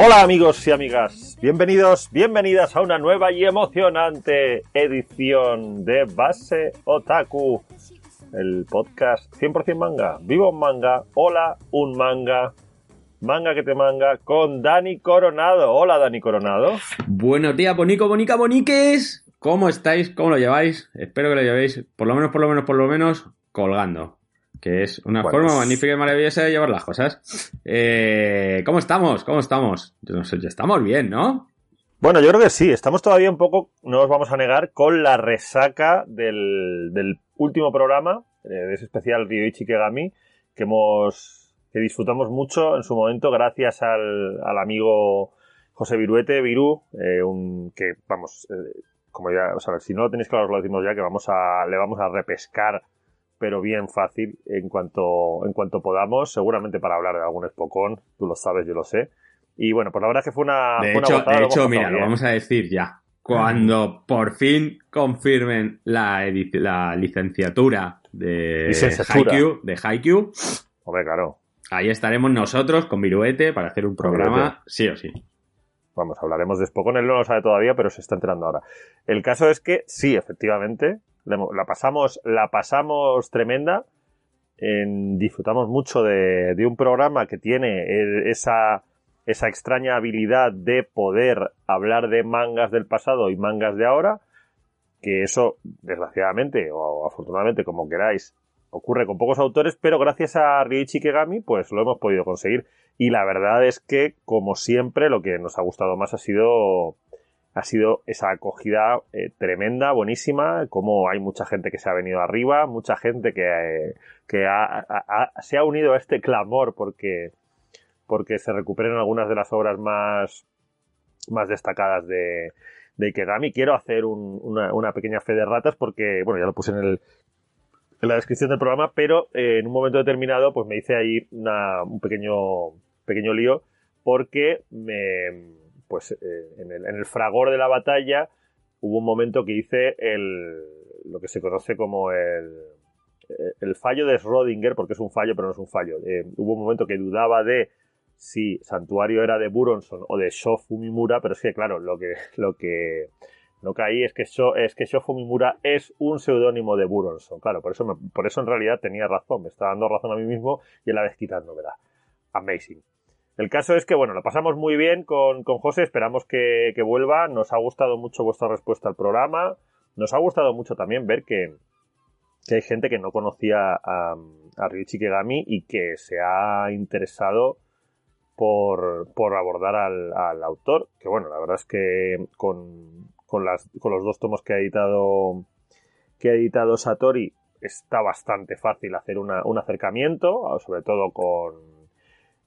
Hola amigos y amigas, bienvenidos, bienvenidas a una nueva y emocionante edición de Base Otaku, el podcast 100% manga, vivo un manga, hola un manga, manga que te manga, con Dani Coronado. Hola Dani Coronado. Buenos días, bonico, bonica, boniques. ¿Cómo estáis? ¿Cómo lo lleváis? Espero que lo llevéis, por lo menos, por lo menos, por lo menos, colgando. Que es una Bueno, forma magnífica y maravillosa de llevar las cosas. Eh, ¿Cómo estamos? ¿Cómo estamos? No sé, ya estamos bien, ¿no? Bueno, yo creo que sí, estamos todavía un poco, no os vamos a negar, con la resaca del, del último programa, eh, de ese especial Ryoichi Kegami, que hemos, que disfrutamos mucho en su momento gracias al, al amigo José Viruete, Viru, eh, un, que vamos, eh, como ya, o sea, si no lo tenéis claro os lo decimos ya, que vamos a, le vamos a repescar, pero bien fácil en cuanto, en cuanto podamos, seguramente para hablar de algún espocón, tú lo sabes, yo lo sé. Y bueno, pues la verdad es que fue una, De fue hecho, de hecho mira, lo vamos a decir ya. Cuando por fin confirmen la, la licenciatura de. Haikyuu, de Haikyuu, Hombre, claro. ahí estaremos nosotros con Viruete para hacer un programa sí o sí. Vamos, hablaremos de Spokon. Él no lo sabe todavía, pero se está enterando ahora. El caso es que sí, efectivamente, la pasamos, la pasamos tremenda. En- disfrutamos mucho de, un programa que tiene esa, esa extraña habilidad de poder hablar de mangas del pasado y mangas de ahora. Que eso, desgraciadamente o afortunadamente, como queráis, ocurre con pocos autores, pero gracias a Ryuichi Kegami, pues lo hemos podido conseguir. Y la verdad es que, como siempre, lo que nos ha gustado más ha sido, ha sido esa acogida eh, tremenda, buenísima, como hay mucha gente que se ha venido arriba, mucha gente que, eh, ha- se ha unido a este clamor porque, porque se recuperen algunas de las obras más, destacadas de, de Ikegami. Quiero hacer un- una, una pequeña fe de ratas porque, bueno, ya lo puse en el, en la descripción del programa, pero eh, en un momento determinado pues me hice ahí una- un pequeño, pequeño lío porque me, pues eh, en, el, en el fragor de la batalla hubo un momento que hice el, lo que se conoce como el, eh, el fallo de Schrödinger, porque es un fallo, pero no es un fallo. Eh, hubo un momento que dudaba de si Santuario era de Buronson o de Sho Fumimura, pero es que, claro, lo que, lo que no caí es que Sho, es que Sho Fumimura es un seudónimo de Buronson. Claro, por eso, me- por eso en realidad tenía razón, me estaba dando razón a mí mismo y a la vez quitándomela. Amazing. El caso es que, bueno, lo pasamos muy bien con, con José, esperamos que, que vuelva. Nos ha gustado mucho vuestra respuesta al programa. Nos ha gustado mucho también ver que, que hay gente que no conocía a, a Ryuichi Kegami y que se ha interesado por, por abordar al, al autor. Que bueno, la verdad es que con, con, las, con los dos tomos que ha editado que ha editado Satori está bastante fácil hacer una- un acercamiento, sobre todo con,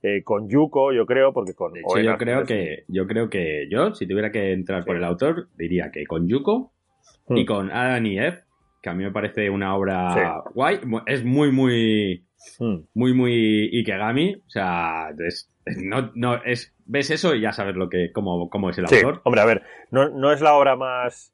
eh, con Yuko, yo creo, porque con De hecho, Oena yo creo que, yo creo que yo, si tuviera que entrar por el autor, diría que con Yuko Hmm. y con Adam y Eve, que a mí me parece una obra Sí. guay, es muy, muy, Hmm. muy, muy Ikegami, o sea, es, no, no, es, ves eso y ya sabes lo que, cómo, cómo es el Sí, autor. hombre, a ver, no, no es la obra más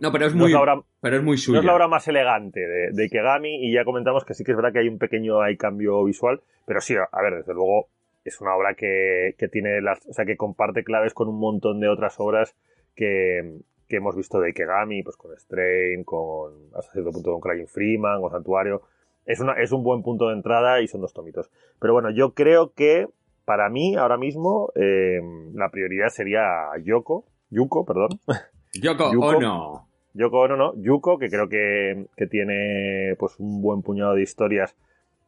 No, pero es no muy, es la obra, pero es muy no suya. es la obra más elegante de, de Ikegami y ya comentamos que sí que es verdad que hay un pequeño hay cambio visual, pero sí, a ver, desde luego es una obra que, que tiene las, o sea, que comparte claves con un montón de otras obras que, que hemos visto de Ikegami, pues con Strain, con hasta cierto punto con Crying Freeman, con Santuario. Es, una, es un buen punto de entrada y son dos tomitos. Pero bueno, yo creo que para mí ahora mismo eh, la prioridad sería Yoko, Yuko, perdón, Yoko, Yuko. Ono. Yoko Ono, no, Yuko, que creo que, que tiene pues un buen puñado de historias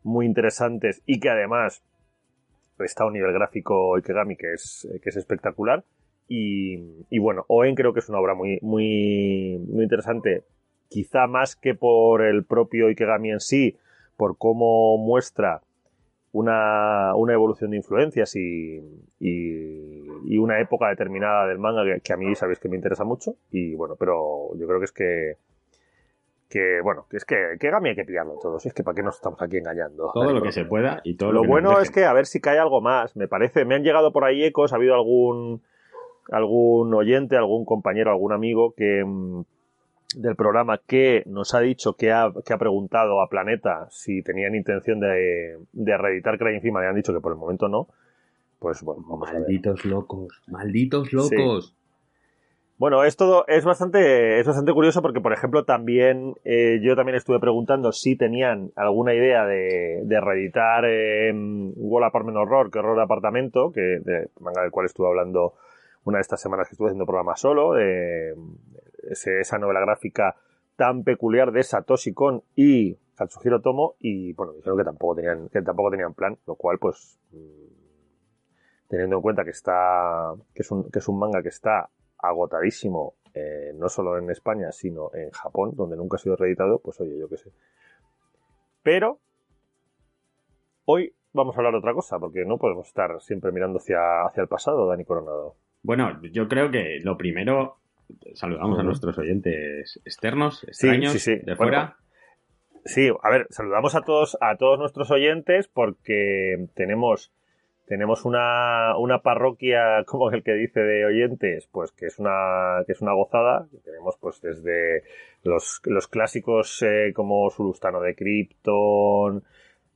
muy interesantes y que además está a un nivel gráfico Ikegami que es, que es espectacular. Y, y bueno, Oen creo que es una obra muy, muy, muy interesante, quizá más que por el propio Ikegami en sí, por cómo muestra una, una evolución de influencias y, y, una época determinada del manga que, que a mí sabéis que me interesa mucho. Y bueno, pero yo creo que es que que bueno, que es que, que Gami hay que pillarlo todo, si es que para qué nos estamos aquí engañando. Todo lo que se pueda y todo Lo lo, que nos bueno es que a ver si cae algo más, me parece, me han llegado por ahí ecos, ha habido algún algún oyente, algún compañero, algún amigo que mm, del programa que nos ha dicho que ha, que ha preguntado a Planeta si tenían intención de, de reeditar Cry encima, le han dicho que por el momento no. Pues bueno, vamos a ver. Malditos locos, malditos locos. Bueno, es todo, es bastante, es bastante curioso porque, por ejemplo, también eh, yo también estuve preguntando si tenían alguna idea de, reeditar eh, Wall Apartment Horror, que horror de apartamento, que de manga del cual estuve hablando una de estas semanas que estuve haciendo programa solo, esa novela gráfica tan peculiar de Satoshi Kon y Katsuhiro Tomo, y bueno, dijeron que tampoco tenían, que tampoco tenían plan, lo cual, pues, mm, teniendo en cuenta que está, que es un, que es un manga que está agotadísimo, eh, no solo en España, sino en Japón, donde nunca ha sido reeditado, pues oye, yo qué sé. Pero hoy vamos a hablar de otra cosa, porque no podemos estar siempre mirando hacia, hacia el pasado, Dani Coronado. Bueno, yo creo que lo primero, saludamos a nuestros oyentes externos, extraños, sí, sí. de Bueno, fuera. Sí, a ver, saludamos a todos, a todos nuestros oyentes porque tenemos, tenemos una, una parroquia, como el que dice de oyentes, pues que es una, que es una gozada. Tenemos pues desde los, los clásicos eh, como Sulustano de Krypton,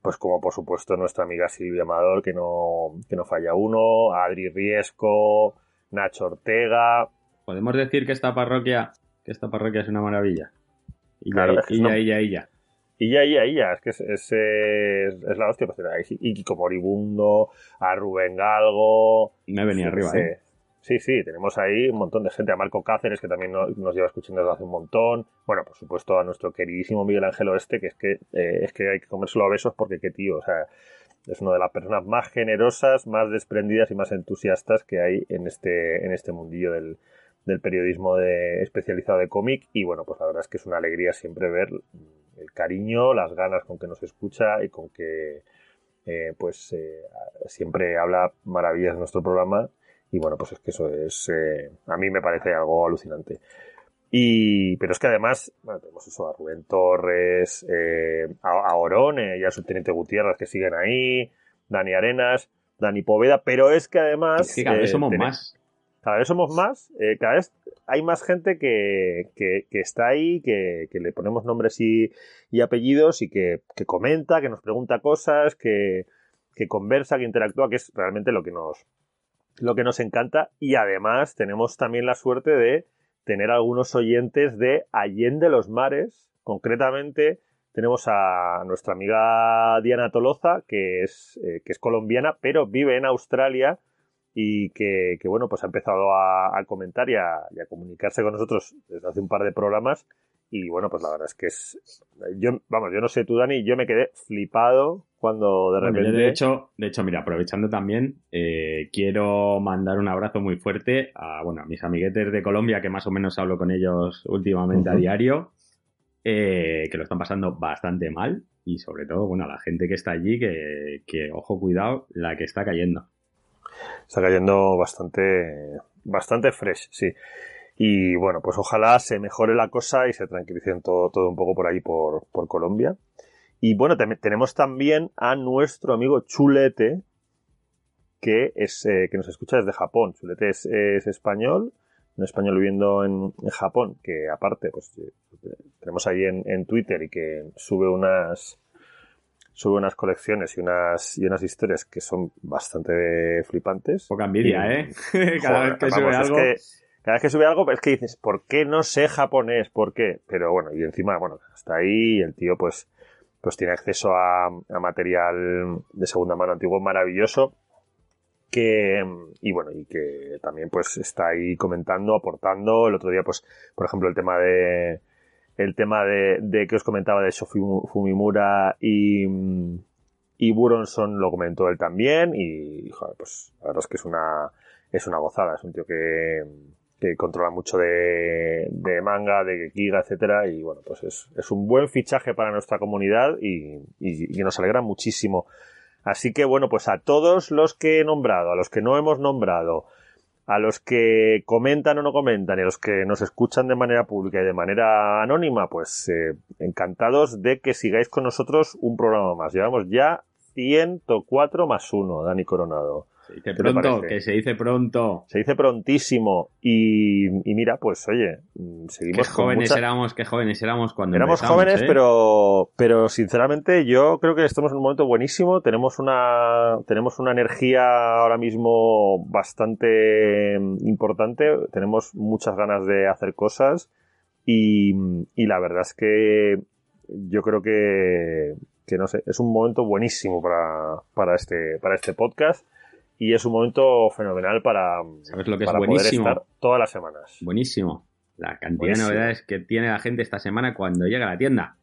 pues como por supuesto nuestra amiga Silvia Amador, que no, que no falla uno, Adri Riesco, Nacho Ortega, Podemos decir que esta parroquia, que esta parroquia es una maravilla. Y ya, Claro, y ya, y ya, y ya. Y ya, ya, ya, es que es, es, es- es la hostia. Pues, Kiko Moribundo, a Rubén Galgo. Me venía sí, arriba, sí. ¿eh? Sí, sí, tenemos ahí un montón de gente. A Marco Cáceres, que también no- nos lleva escuchando desde hace un montón. Bueno, por supuesto, a nuestro queridísimo Miguel Ángel Oeste, que es que, eh, es que hay que comérselo a besos porque qué tío, o sea, es una de las personas más generosas, más desprendidas y más entusiastas que hay en este, en este mundillo del, del periodismo de, especializado de cómic. Y bueno, pues la verdad es que es una alegría siempre ver el cariño, las ganas con que nos escucha y con que eh, pues eh, siempre habla maravillas de nuestro programa. Y bueno, pues es que eso es, eh, a mí me parece algo alucinante. Y, pero es que además, bueno, tenemos eso, a Rubén Torres, eh, a, a Orón, y a Subteniente Gutiérrez que siguen ahí, Dani Arenas, Dani Poveda, pero es que además... Es que cada vez somos más. Cada vez somos más, eh, cada vez hay más gente que, que, está ahí, que, que le ponemos nombres y, y apellidos y que, comenta, que nos pregunta cosas, que, que conversa, que interactúa, que es realmente lo que nos lo que nos encanta. Y además tenemos también la suerte de tener algunos oyentes de Allende los Mares, concretamente tenemos a nuestra amiga Diana Toloza, que es, eh, que es colombiana, pero vive en Australia y que, que, bueno, pues ha empezado a, a comentar y a, y a comunicarse con nosotros desde hace un par de programas. Y bueno, pues la verdad es que es. Yo, vamos, yo no sé tú, Dani, yo me quedé flipado cuando de Bueno, repente. de hecho, de hecho, mira, aprovechando también, eh, quiero mandar un abrazo muy fuerte a, bueno, a mis amiguetes de Colombia, que más o menos hablo con ellos últimamente a diario, eh, que lo están pasando bastante mal y sobre todo, bueno, a la gente que está allí, que, que, ojo, cuidado, la que está cayendo. Está cayendo bastante, bastante fresh, sí. Y bueno, pues ojalá se mejore la cosa y se tranquilicen todo, todo un poco por ahí, por, por Colombia. Y bueno, tenemos también a nuestro amigo Chulete, que es eh, que nos escucha desde Japón. Chulete es, es español, un español viviendo en, en Japón, que aparte, pues eh, tenemos ahí en, en Twitter y que sube unas sube unas colecciones y unas y unas historias que son bastante flipantes. Poca envidia, Y- ¿eh? Cada Joder, vez que sube es algo. que cada vez que sube algo es que dices, ¿por qué no sé japonés? ¿Por qué? Pero bueno, y encima, bueno, está ahí el tío pues, pues tiene acceso a, a material de segunda mano antiguo maravilloso que y bueno y que también pues está ahí comentando aportando el otro día pues por ejemplo el tema de el tema de, de que os comentaba de Shofi Fumimura y y Buronson lo comentó él también y pues la verdad es que es una es una gozada. Es un tío que, que controla mucho de, de manga de Giga etcétera y bueno pues es, es un buen fichaje para nuestra comunidad y, y nos alegra muchísimo. Así que bueno, pues a todos los que he nombrado, a los que no hemos nombrado, a los que comentan o no comentan y a los que nos escuchan de manera pública y de manera anónima, pues eh, encantados de que sigáis con nosotros un programa más. Llevamos ya 104 más 1, Dani Coronado. Se dice ¿Qué pronto, que se dice pronto. Se dice prontísimo y, y mira, pues oye, mm, Qué seguimos con jóvenes mucha- éramos, qué jóvenes éramos cuando Éramos jóvenes, ¿eh? pero, pero sinceramente yo creo que estamos en un momento buenísimo. Tenemos una, tenemos una energía ahora mismo bastante mm, importante. Tenemos muchas ganas de hacer cosas y, y la verdad es que yo creo que, que no sé, es un momento buenísimo para, para este, para este podcast y es un momento fenomenal para, ¿Sabes lo que es para poder buenísimo? estar todas las semanas. Buenísimo. La cantidad Buenísimo. de novedades que tiene la gente esta semana cuando llega a la tienda.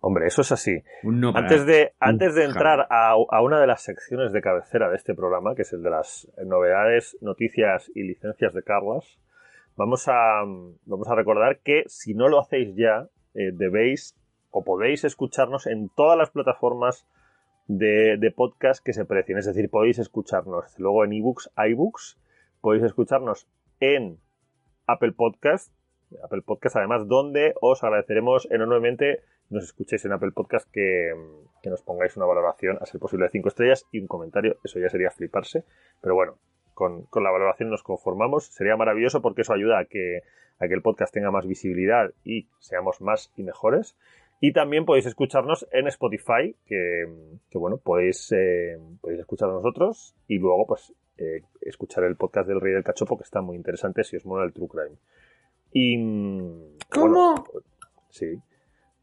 Hombre, eso es así. No. Antes de, antes de entrar a, a una de las secciones de cabecera de este programa, que es el de las novedades, noticias y licencias de Carlas, vamos a, vamos a recordar que si no lo hacéis ya, eh, debéis o podéis escucharnos en todas las plataformas de, podcast que se precien. Es decir, podéis escucharnos luego en ebooks, iBooks, podéis escucharnos en Apple Podcast, Apple Podcast además, donde os agradeceremos enormemente nos escuchéis en Apple Podcast que, que nos pongáis una valoración, a ser posible de 5 estrellas y un comentario. Eso ya sería fliparse. Pero bueno, con, con la valoración nos conformamos. Sería maravilloso porque eso ayuda a que, a que el podcast tenga más visibilidad y seamos más y mejores. Y también podéis escucharnos en Spotify, que, que bueno, podéis, eh, podéis escuchar a nosotros y luego pues eh, escuchar el podcast del Rey del Cachopo, que está muy interesante si os mola el True Crime. Y... mm, ¿Cómo? bueno, sí.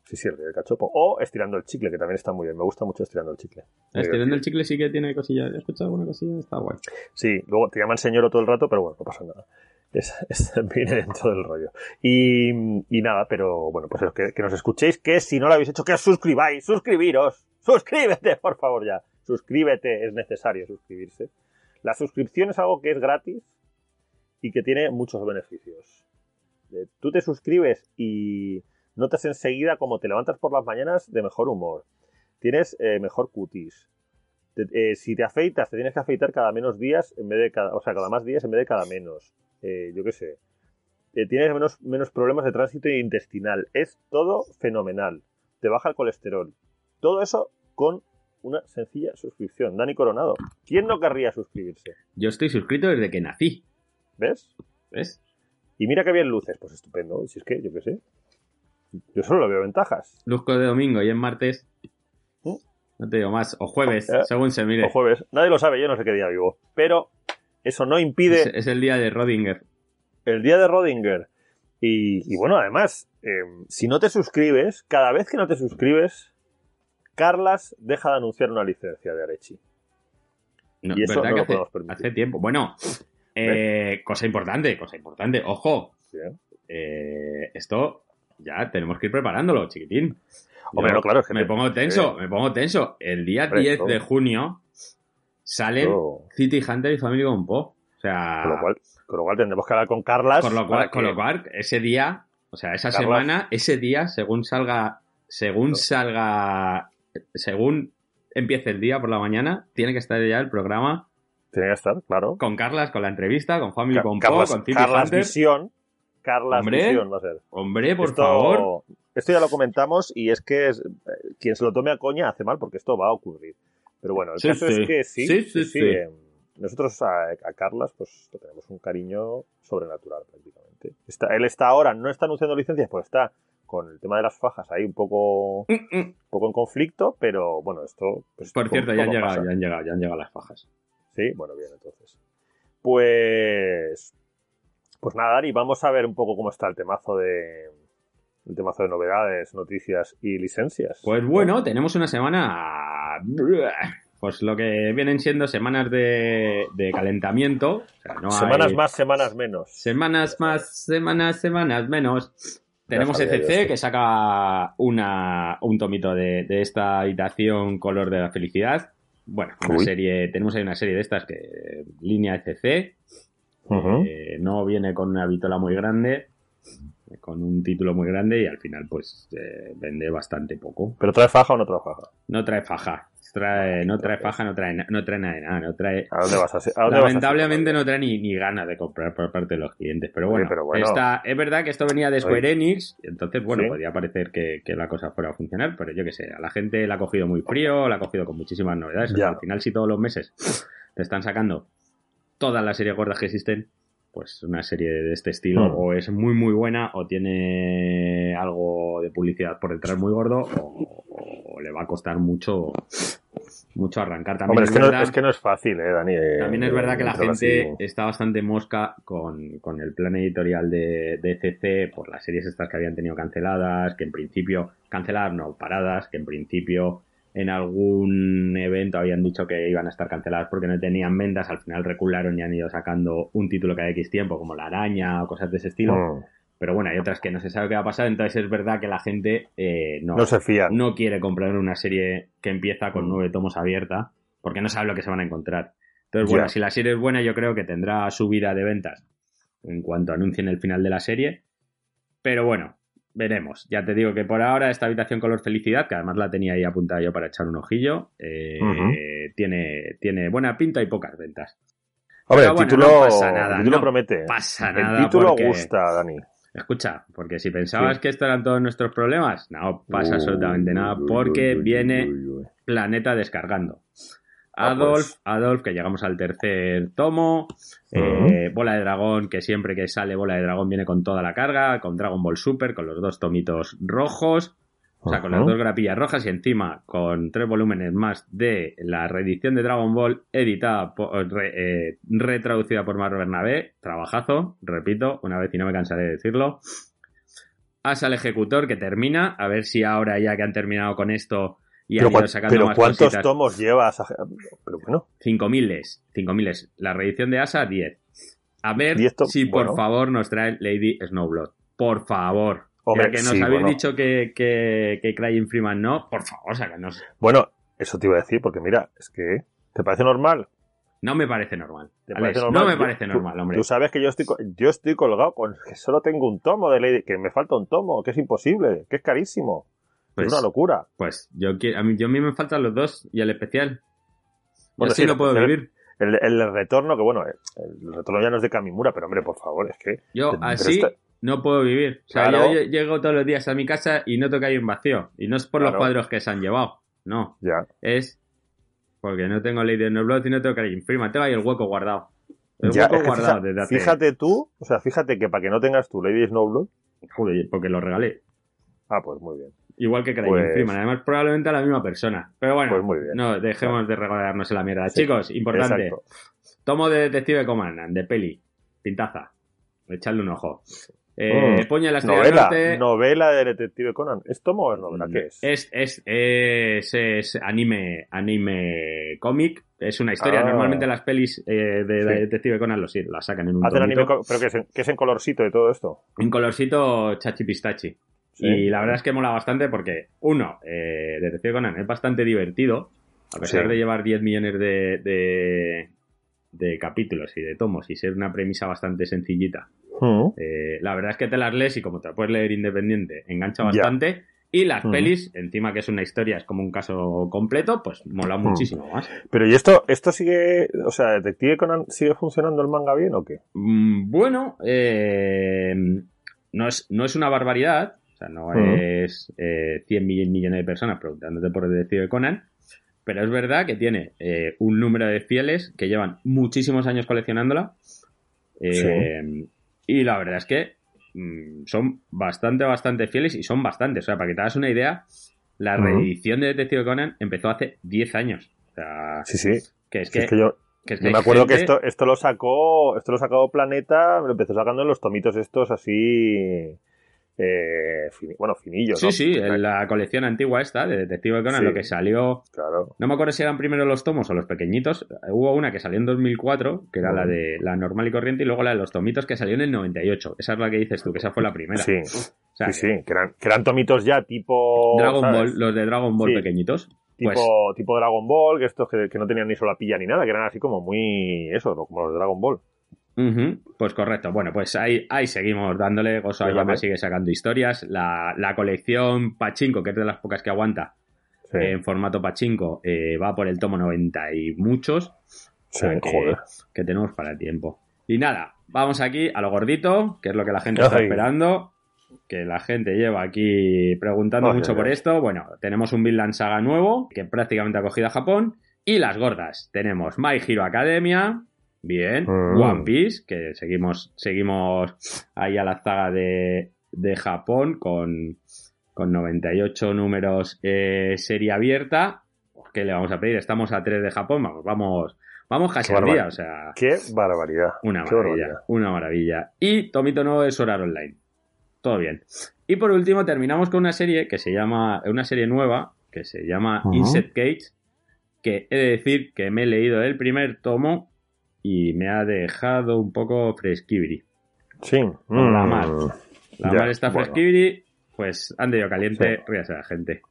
Sí, sí, el Rey del Cachopo. O Estirando el Chicle, que también está muy bien. Me gusta mucho Estirando el Chicle. Estirando divertido. el chicle sí que tiene cosillas. ¿Has escuchado alguna cosilla? Está guay. Sí, luego te llaman señor todo el rato, pero bueno, no pasa nada. Es, es- viene dentro del rollo. Y, nada, pero bueno, pues que, nos escuchéis, que si no lo habéis hecho, que os suscribáis, suscribiros, suscríbete, por favor ya. Suscríbete, es necesario suscribirse. La suscripción es algo que es gratis y que tiene muchos beneficios. Eh, Tú te suscribes y notas enseguida como te levantas por las mañanas de mejor humor. Tienes eh, mejor cutis. Eh, si te afeitas, te tienes que afeitar cada menos días en vez de cada, o sea, cada más días en vez de cada menos. Eh, yo qué sé. Eh, tienes menos, menos problemas de tránsito intestinal. Es todo fenomenal. Te baja el colesterol. Todo eso con una sencilla suscripción. Dani Coronado. ¿Quién no querría suscribirse? Yo estoy suscrito desde que nací. ¿Ves? ¿Ves? Y mira qué bien luces. Pues estupendo. Si es que, yo qué sé. Yo solo veo ventajas. Luzco de domingo y en martes. ¿Mm? No te digo más. O jueves, Eh, según se mire. O jueves. Nadie lo sabe, yo no sé qué día vivo. Pero eso no impide Es, es el día de Rodinger. el día de Rodinger. Y, y bueno, además, eh, si no te suscribes, cada vez que no te suscribes, Carlas deja de anunciar una licencia de Arechi. No, Y eso ¿verdad no lo hace, podemos permitir. hace tiempo. Bueno, eh, cosa importante, cosa importante. Ojo, ¿sí, eh? esto ya tenemos que ir preparándolo, chiquitín. Hombre, Yo no, claro, es que me te- pongo tenso, me pongo tenso. El día Hombre, 10 todo. de junio salen Todo. City Hunter y Family Compo. O sea, Con lo cual, con lo cual tendremos que hablar con Carlas. con lo cual, con que- lo cual, ese día, o sea, esa Carlas. semana, ese día, según salga, según No. salga, según empiece el día por la mañana, tiene que estar ya el programa Tiene que estar, claro. con Carlas, con la entrevista, con Family Ca- Compo, Carlas, con City Carlas Hunter. Visión. Carlas Hombre, Visión va a ser. Hombre, por esto, favor. Esto ya lo comentamos y es que es- eh, quien se lo tome a coña hace mal porque esto va a ocurrir. Pero bueno, el Sí, caso sí. es que sí, Sí, sí, sí. eh, nosotros a, a Carlas pues le tenemos un cariño sobrenatural prácticamente. Está, él está ahora, no está anunciando licencias, pues está con el tema de las fajas ahí un poco, Mm, mm. un poco en conflicto, pero bueno, esto... pues, Por cierto, ya han llegado, ya han llegado, ya han llegado las fajas. Sí, bueno, bien, entonces. Pues. Pues nada, Dani, vamos a ver un poco cómo está el temazo de. El temazo de novedades, noticias y licencias. Pues bueno, tenemos una semana. Pues lo que vienen siendo semanas de, de calentamiento. O sea, no semanas hay- más, semanas menos. Semanas más, semanas, semanas menos. Tenemos ECC que saca una, un tomito de, de esta habitación color de la felicidad. Bueno, una Uy. serie, tenemos ahí una serie de estas que línea ECC. Eh, no viene con una vitola muy grande. Con un título muy grande y al final pues eh, vende bastante poco. ¿Pero trae faja o no trae faja? No trae faja, trae, no trae faja, no trae, no trae nada de nada, no trae... ¿A dónde vas a a dónde vas a- Lamentablemente no trae ni, ni ganas de comprar por parte de los clientes, pero bueno, Oye, pero bueno. esta- es verdad que esto venía de Square. Enix, entonces bueno, Sí. podría parecer que, que la cosa fuera a funcionar, pero yo qué sé, a la gente la ha cogido muy frío, la ha cogido con muchísimas novedades, Ya. al final si todos los meses te están sacando todas las series gordas que existen, pues una serie de este estilo Hmm. o es muy muy buena o tiene algo de publicidad por detrás muy gordo o, o le va a costar mucho mucho arrancar también Hombre, es que, no, verdad- es que no es fácil, ¿eh, Dani? eh, también es verdad que la gente así. está bastante mosca con, con el plan editorial de, de CC por las series estas que habían tenido canceladas, que en principio, canceladas no, paradas, que en principio en algún evento habían dicho que iban a estar canceladas porque no tenían ventas, al final recularon y han ido sacando un título cada X tiempo, como La Araña o cosas de ese estilo. Mm, Pero bueno, hay otras que no se sabe qué va a pasar, entonces es verdad que la gente eh, no, no se fían. no quiere comprar una serie que empieza con Mm. nueve tomos abierta porque no sabe lo que se van a encontrar. Entonces, bueno, si la serie es buena, yo creo que tendrá subida de ventas en cuanto anuncien el final de la serie. Pero bueno, veremos. Ya te digo que por ahora esta habitación color felicidad, que además la tenía ahí apuntada yo para echar un ojillo, eh, tiene, tiene buena pinta y pocas ventas. Hombre, el bueno, título, no pasa nada, el título no promete. Pasa el nada. título porque- gusta, Dani. Escucha, porque si pensabas Sí. que esto eran todos nuestros problemas, no pasa absolutamente nada, Uy, porque uy, viene. Planeta descargando. Ah, Adolf, pues. Adolf, que llegamos al tercer tomo. eh, Bola de Dragón, que siempre que sale Bola de Dragón viene con toda la carga, con Dragon Ball Super, con los dos tomitos rojos. O sea, con las dos grapillas rojas y encima con tres volúmenes más de la reedición de Dragon Ball editada, por, re- eh, retraducida por Mar Bernabé. Trabajazo, repito, una vez y no me cansaré de decirlo. Asa al ejecutor que termina, a ver si ahora ya que han terminado con esto y Pero, cuan- pero más ¿cuántos cositas. tomos llevas? Pero bueno, 5.000, 5.000. La reedición de Asa, 10. A ver 10 to- si por favor nos trae Lady Snowblood. Por favor. Hombre, ya que nos sí, habéis bueno. dicho que, que, que Crying Freeman no, por favor, sácanos. bueno, eso te iba a decir, porque mira, es que, ¿te parece normal? No me parece normal. ¿Te Alex, parece normal? No me Yo- parece tú- normal, hombre. Tú sabes que yo estoy, yo estoy colgado con que solo tengo un tomo de Lady, que me falta un tomo, que es imposible, que es carísimo. Pues- es una locura. Pues yo quiero, a mí, yo a mí me faltan los dos y el especial. Bueno, así sí, no lo- puedo el- vivir. El, el retorno, que bueno, el retorno ya no es de Kamimura, pero hombre, por favor, es que. Yo así no puedo vivir. O sea, Claro. yo, yo llego todos los días a mi casa y noto que hay un vacío. Y no es por los cuadros que se han llevado. No. Ya. Es porque no tengo Lady Snowblood y no tengo Crying Freeman. Tengo ahí el hueco guardado. El Ya, hueco es que guardado fija- desde hace... Fíjate tú, o sea, fíjate que para que no tengas tu Lady Snowblood. Joder, porque lo regalé. Ah, pues muy bien. Igual que Crying Pues- Freeman. Además, probablemente a la misma persona. Pero bueno, Pues muy bien. no dejemos de regalarnos en la mierda. Sí, Chicos, importante. Exacto. Tomo de Detective Conan, de peli. Pintaza. Echadle un ojo. Eh, Mm. La Novela, Norte. novela de Detective Conan. ¿Es tomo o es novela? ¿Qué es? Es, es, es, es anime, anime cómic. Es una historia. Ah. Normalmente las pelis eh, de, de. Detective Conan lo, sí, las sacan en un Hacen tomito. anime, co- pero que es, en, que es en colorcito y todo esto. En colorcito chachi pistachi. Sí. Y la verdad es que mola bastante porque, uno, eh, Detective Conan es bastante divertido, a pesar Sí. de llevar 10 millones de, de, de capítulos y de tomos y ser una premisa bastante sencillita. Mm. Eh, la verdad es que te las lees y como te puedes leer independiente, engancha bastante. Y las Mm. pelis, encima que es una historia, es como un caso completo, pues mola Mm. muchísimo más. Pero ¿y esto, esto sigue, o sea, Detective Conan sigue funcionando el manga bien o qué? Mm, Bueno, eh, no, es, no es una barbaridad, o sea, no Mm. es eh, 100 mill- millones de personas preguntándote por el Detective Conan, pero es verdad que tiene eh, un número de fieles que llevan muchísimos años coleccionándola. eh, Y la verdad es que mm, son bastante, bastante fieles y son bastantes. O sea, para que te hagas una idea, la Ujú. reedición de Detective Conan empezó hace 10 años. O sea, Sí, sí. que es Sí, que, es que yo, que es que yo me acuerdo que esto, esto lo sacó, esto lo sacó Planeta, lo empezó sacando en los tomitos estos así, eh, bueno, finillos, Sí, ¿no? sí, en la colección antigua esta de Detective Conan, Sí. lo que salió. Claro. No me acuerdo si eran primero los tomos o los pequeñitos. Hubo una que salió en 2004, que era la de la normal y corriente, y luego la de los tomitos que salió en el 98. Esa es la que dices tú, que esa fue la primera. Sí, O sea, sí, sí, que eran, que eran tomitos ya tipo... Dragon ¿sabes? Ball, los de Dragon Ball Sí. pequeñitos. Tipo, Pues, tipo Dragon Ball, que estos que, que no tenían ni solapilla ni nada, que eran así como muy... Eso, como los de Dragon Ball. Pues correcto. Bueno, pues ahí, ahí seguimos dándole. Gozo. Ayama sigue sacando historias. La, la colección Pachinko, que es de las pocas que aguanta Sí, en formato Pachinko, eh, va por el tomo 90 y muchos. sí, que, joder. que tenemos para el tiempo. Y nada, vamos aquí a lo gordito, que es lo que la gente está esperando. Que la gente lleva aquí preguntando Ay, mucho por esto. Bueno, tenemos un Vinland Saga nuevo, que prácticamente ha cogido a Japón. Y las gordas. Tenemos My Hero Academia. Bien. Mm. One Piece, que seguimos, seguimos ahí a la saga de, de Japón con, con 98 números eh, serie abierta. ¿Qué le vamos a pedir? Estamos a 3 de Japón. Vamos, vamos, vamos casi al día. O sea, Qué barbaridad. una Qué maravilla, barbaridad. una maravilla. Y Tomito Nuevo de Sorar Online. Todo bien. Y por último terminamos con una serie que se llama, una serie nueva que se llama Ujú. Insect Cage, que he de decir que me he leído el primer tomo y me ha dejado un poco fresquibri. Sí. La Mm. mar. La Ya, mar está bueno. fresquibri, pues han de caliente, Sí. ríase la gente.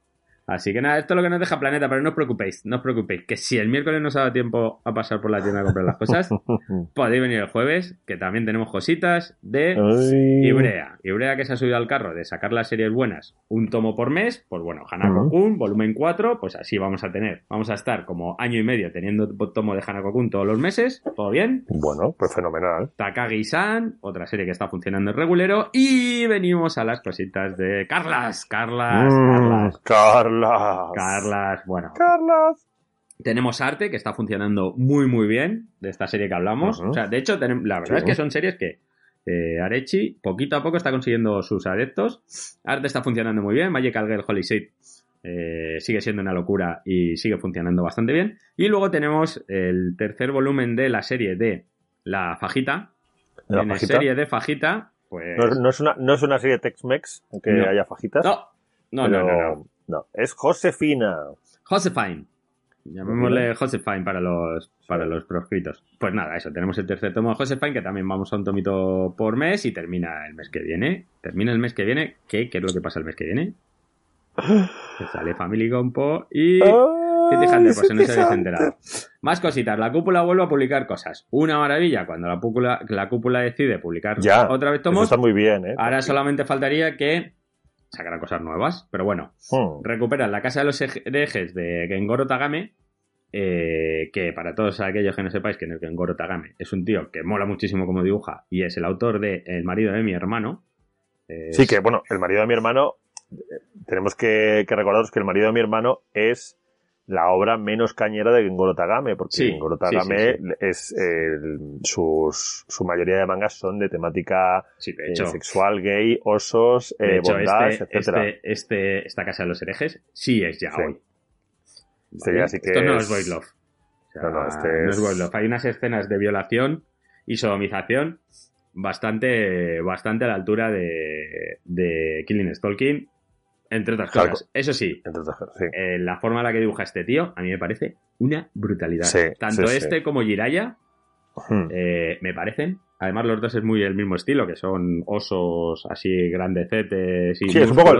Así que nada, esto es lo que nos deja Planeta, pero no os preocupéis, no os preocupéis, que si el miércoles no os ha dado tiempo a pasar por la tienda a comprar las cosas, podéis venir el jueves, que también tenemos cositas de Ay. Ibrea. Ibrea que se ha subido al carro de sacar las series buenas un tomo por mes, pues bueno, Hanako-kun, volumen 4, pues así vamos a tener. Vamos a estar como año y medio teniendo tomo de Hanako-kun todos los meses, todo bien. Bueno, pues fenomenal. Takagi-san, otra serie que está funcionando en regulero. Y venimos a las cositas de Carlas, Carlas, Mm, Carlas. Carlas. Carlas, bueno, Carlas. tenemos arte que está funcionando muy muy bien de esta serie que hablamos. O sea, de hecho, la verdad Sí. es que son series que eh, Arechi poquito a poco está consiguiendo sus adeptos. Arte está funcionando muy bien. Magical Girl Holy Seed eh, sigue siendo una locura y sigue funcionando bastante bien. Y luego tenemos el tercer volumen de la serie de La Fajita. ¿De la en la serie de Fajita, pues... No, es- no es una, no es una serie Tex-Mex, aunque No. haya fajitas. no, no, no, pero- no, no. no, Es Josefina. Josephine. Llamémosle Josephine para los, para los proscritos. Pues nada, eso, tenemos el tercer tomo de Josephine, que también vamos a un tomito por mes y termina el mes que viene. Termina el mes que viene. ¿Qué? ¿Qué es lo que pasa el mes que viene? Que sale Family Compo y... City Hunter, si no se habéis enterado. Más cositas. La cúpula vuelve a publicar cosas. Una maravilla cuando la cúpula, la cúpula decide publicar Ya, otra vez Eso tomos. está muy bien, ¿eh? Ahora solamente faltaría que sacaran cosas nuevas. Pero bueno, Hmm. recuperan la casa de los herejes de Gengoro Tagame. eh, que para todos aquellos que no sepáis que Gengoro Tagame es un tío que mola muchísimo como dibuja y es el autor de El marido de mi hermano. Es- Sí, que bueno, el marido de mi hermano, eh, tenemos que, que recordaros que el marido de mi hermano es la obra menos cañera de Gengoro Tagame, porque Sí, Gengoro sí, Tagame sí. es el- sus, su mayoría de mangas son de temática de eh, sexual, gay, osos, eh, hecho, bondage, este, etcétera. este, este- esta casa de los herejes sí es ya hoy. ¿Vale? que Esto no es- Boy Love. O sea, No, no, este no es es- Love. Hay unas escenas de violación y sodomización bastante, bastante a la altura de, de Killing Stalking, entre otras Hardcore. cosas. Eso sí, Entre otras cosas, sí. eh, la forma en la que dibuja este tío, a mí me parece una brutalidad. Sí, Tanto sí, este como Jiraya Hmm. eh, me parecen. Además, los dos es muy el mismo estilo, que son osos así grandecetes y Sí, es un poco.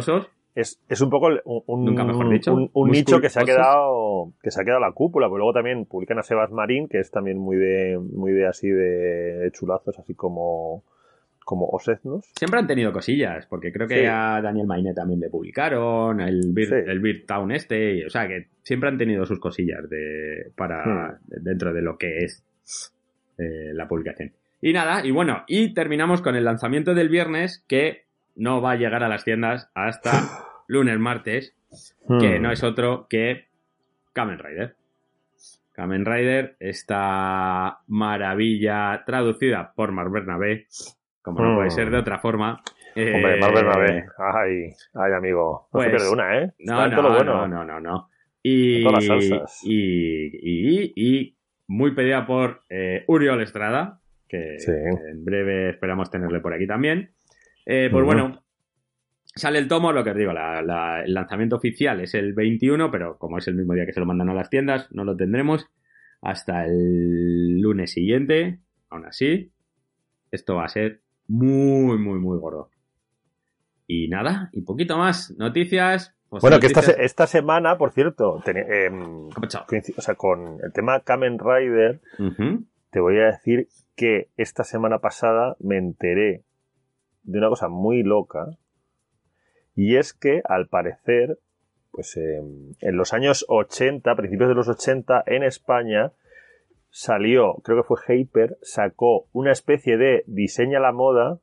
Es, es un poco un, un- Nunca mejor dicho. un- nicho que se ha quedado que se ha quedado la cúpula, porque luego también publican a Sebas Marín, que es también muy de muy de así de, de chulazos, así como como oseznos. Siempre han tenido cosillas, porque creo que Sí. a Daniel Maine también le publicaron, el Beer, Sí. el Beer Town este, y- o sea que siempre han tenido sus cosillas de, para Hmm. dentro de lo que es eh, la publicación. Y nada, y bueno, y terminamos con el lanzamiento del viernes que no va a llegar a las tiendas hasta lunes, martes, que Hmm. no es otro que Kamen Rider. Kamen Rider, esta maravilla traducida por Mar Bernabé, como no puede ser de otra forma. Hombre, Eh, Mar Bernabé. Ay, ay, amigo. No se pues, pierde una, ¿eh? No, no, todo lo bueno. no, no, no, no. Y, todas las salsas. y, y- y muy pedida por eh, Uriol Estrada, que Sí. en breve esperamos tenerle por aquí también. Eh, pues bueno, sale el tomo, lo que os digo, la- la- el lanzamiento oficial es el 21, pero como es el mismo día que se lo mandan a las tiendas, no lo tendremos hasta el lunes siguiente. Aún así, esto va a ser muy, muy, muy gordo. Y nada, y poquito más. Noticias. pues Bueno, que esta, esta semana, por cierto, em, o sea, con el tema Kamen Rider, te voy a decir que esta semana pasada me enteré de una cosa muy loca y es que al parecer pues eh, en los años 80, principios de los 80 en España salió, creo que fue Hyper, sacó una especie de diseña la moda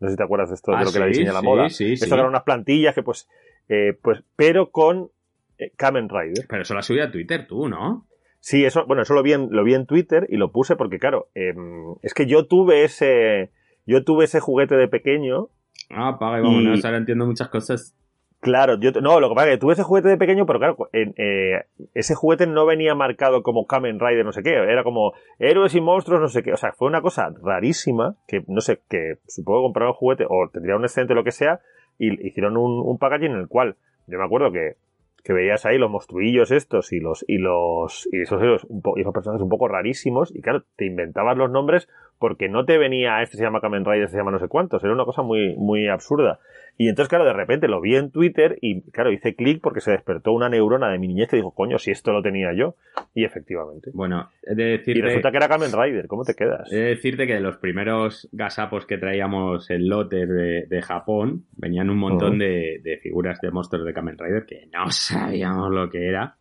no sé si te acuerdas de esto, Ah, de lo que era diseña la sí, moda. sí, Esto sí. eran unas plantillas que pues, eh, pues, pero con eh, Kamen Rider. Pero eso has subido a Twitter tú, ¿no? Sí, eso, bueno, eso lo vi en, lo vi en Twitter y lo puse porque, claro, em, es que yo tuve ese, yo tuve ese juguete de pequeño. Ah, paga y vámonos, Y- ahora entiendo muchas cosas. Claro, yo, no, lo que pasa es que tuve ese juguete de pequeño, pero claro, en, eh, ese juguete no venía marcado como Kamen Rider, no sé qué, era como héroes y monstruos, no sé qué. O sea, fue una cosa rarísima que, no sé, que supongo que compraron el juguete o tendría un excedente o lo que sea y hicieron un, un packaging en el cual yo me acuerdo que, que veías ahí los monstruillos estos y los y los un y esos personajes un poco rarísimos y claro te inventabas los nombres porque no te venía este se llama Kamen Rider este se llama no sé cuántos era una cosa muy muy absurda y entonces claro de repente lo vi en Twitter y claro hice clic porque se despertó una neurona de mi niñez que dijo coño si esto lo tenía yo y efectivamente Bueno, he de y resulta que era Kamen Rider ¿cómo te quedas? he de decirte que de los primeros gasapos que traíamos en lotes de, de Japón venían un montón Ujú. de, de figuras de monstruos de Kamen Rider que no sabíamos lo que era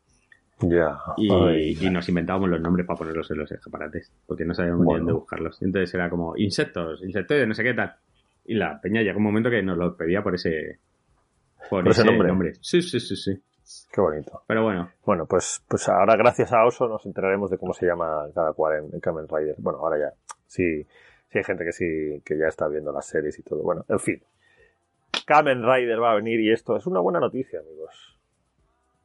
ya y, nos inventábamos los nombres para ponerlos en los escaparates porque no sabíamos ni Bueno. dónde buscarlos. Entonces era como insectos, insectoides, no sé qué tal. Y la peña llegó un momento que nos lo pedía por ese por, Por ese ese nombre. nombre. Sí, sí, sí, sí. qué bonito Pero bueno, Bueno, pues, pues ahora gracias a Oso nos enteraremos de cómo se llama cada cual en, en Kamen Rider. Bueno, ahora ya. Sí, sí hay gente que sí, que ya está viendo las series y todo. Bueno, en fin. Kamen Rider va a venir y esto es una buena noticia, amigos.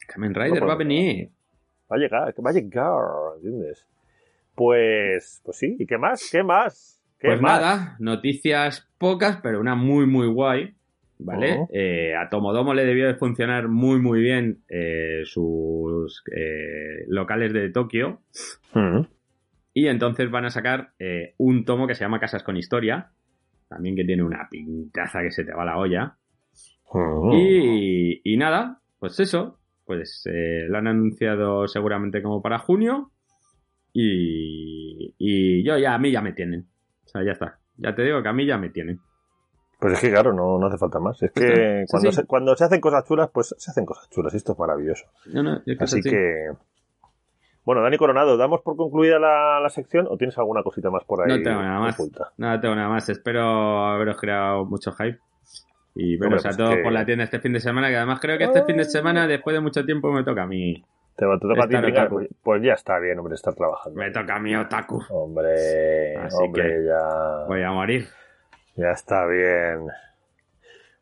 Kamen Rider No va a venir. Va a llegar, va a llegar, ¿entiendes? Pues, pues sí, ¿y qué más? ¿Qué más? ¿Qué Pues más? nada, noticias pocas, pero una muy, muy guay. ¿Vale? Eh, a Tomodomo le debió de funcionar muy, muy bien eh, sus eh, locales de Tokio. Mm. Y entonces van a sacar un tomo que se llama Casas con Historia. También que tiene una pintaza que se te va la olla. Mm. Y, y nada, pues eso. Pues lo han anunciado seguramente como para junio. Y, y yo ya, a mí ya me tienen. O sea, ya está. Ya te digo que a mí ya me tienen. Pues es que claro, no, no hace falta más. Es que sí, cuando, sí. Se, cuando se hacen cosas chulas, pues se hacen cosas chulas. Esto es maravilloso. No, no, Así sí. que. Bueno, Dani Coronado, ¿damos por concluida la, la sección o tienes alguna cosita más por ahí? No tengo nada más. oculta? No tengo nada más. Espero haberos creado mucho hype. Y Hombre, veros a pues todos que- por la tienda este fin de semana, que además creo que este fin de semana, después de mucho tiempo, me toca a mí. Te, toca a ti otaku. pues, pues ya está bien, hombre, estar trabajando. Me toca a mí, otaku. Hombre, Así hombre, que ya, Voy a morir. ya está bien.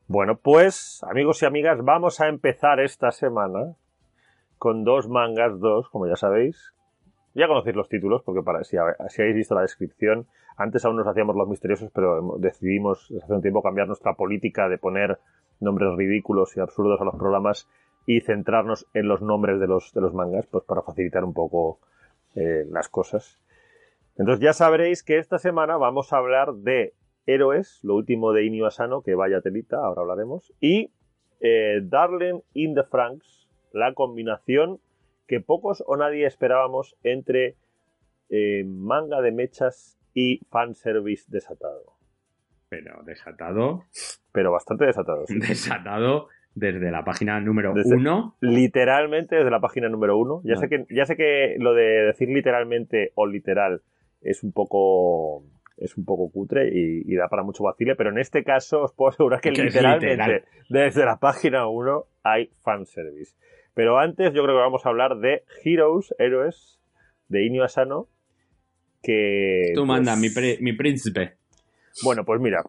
Bueno, pues, amigos y amigas, vamos a empezar esta semana con dos mangas, dos, como ya sabéis. Ya conocéis los títulos, porque para, si, si habéis visto la descripción, antes aún nos hacíamos los misteriosos, pero decidimos hace un tiempo cambiar nuestra política de poner nombres ridículos y absurdos a los programas y centrarnos en los nombres de los, de los mangas, pues para facilitar un poco eh, las cosas. Entonces ya sabréis que esta semana vamos a hablar de Héroes, lo último de Inio Asano, que vaya telita, ahora hablaremos, y eh, Darling in the Franks, la combinación que pocos o nadie esperábamos entre eh, manga de mechas y fanservice desatado. Pero desatado, Pero bastante desatado. sí. desatado desde la página número Desde- uno. Literalmente desde la página número uno. Ya, No. sé que, ya sé que lo de decir literalmente o literal es un poco es un poco cutre y, y da para mucho vacile, pero en este caso os puedo asegurar que, literalmente literal. desde la página 1 hay fanservice. Pero antes yo creo que vamos a hablar de Heroes, héroes, de Inio Asano, que... Tú manda, pues, mi, pri- mi príncipe. bueno, pues mira,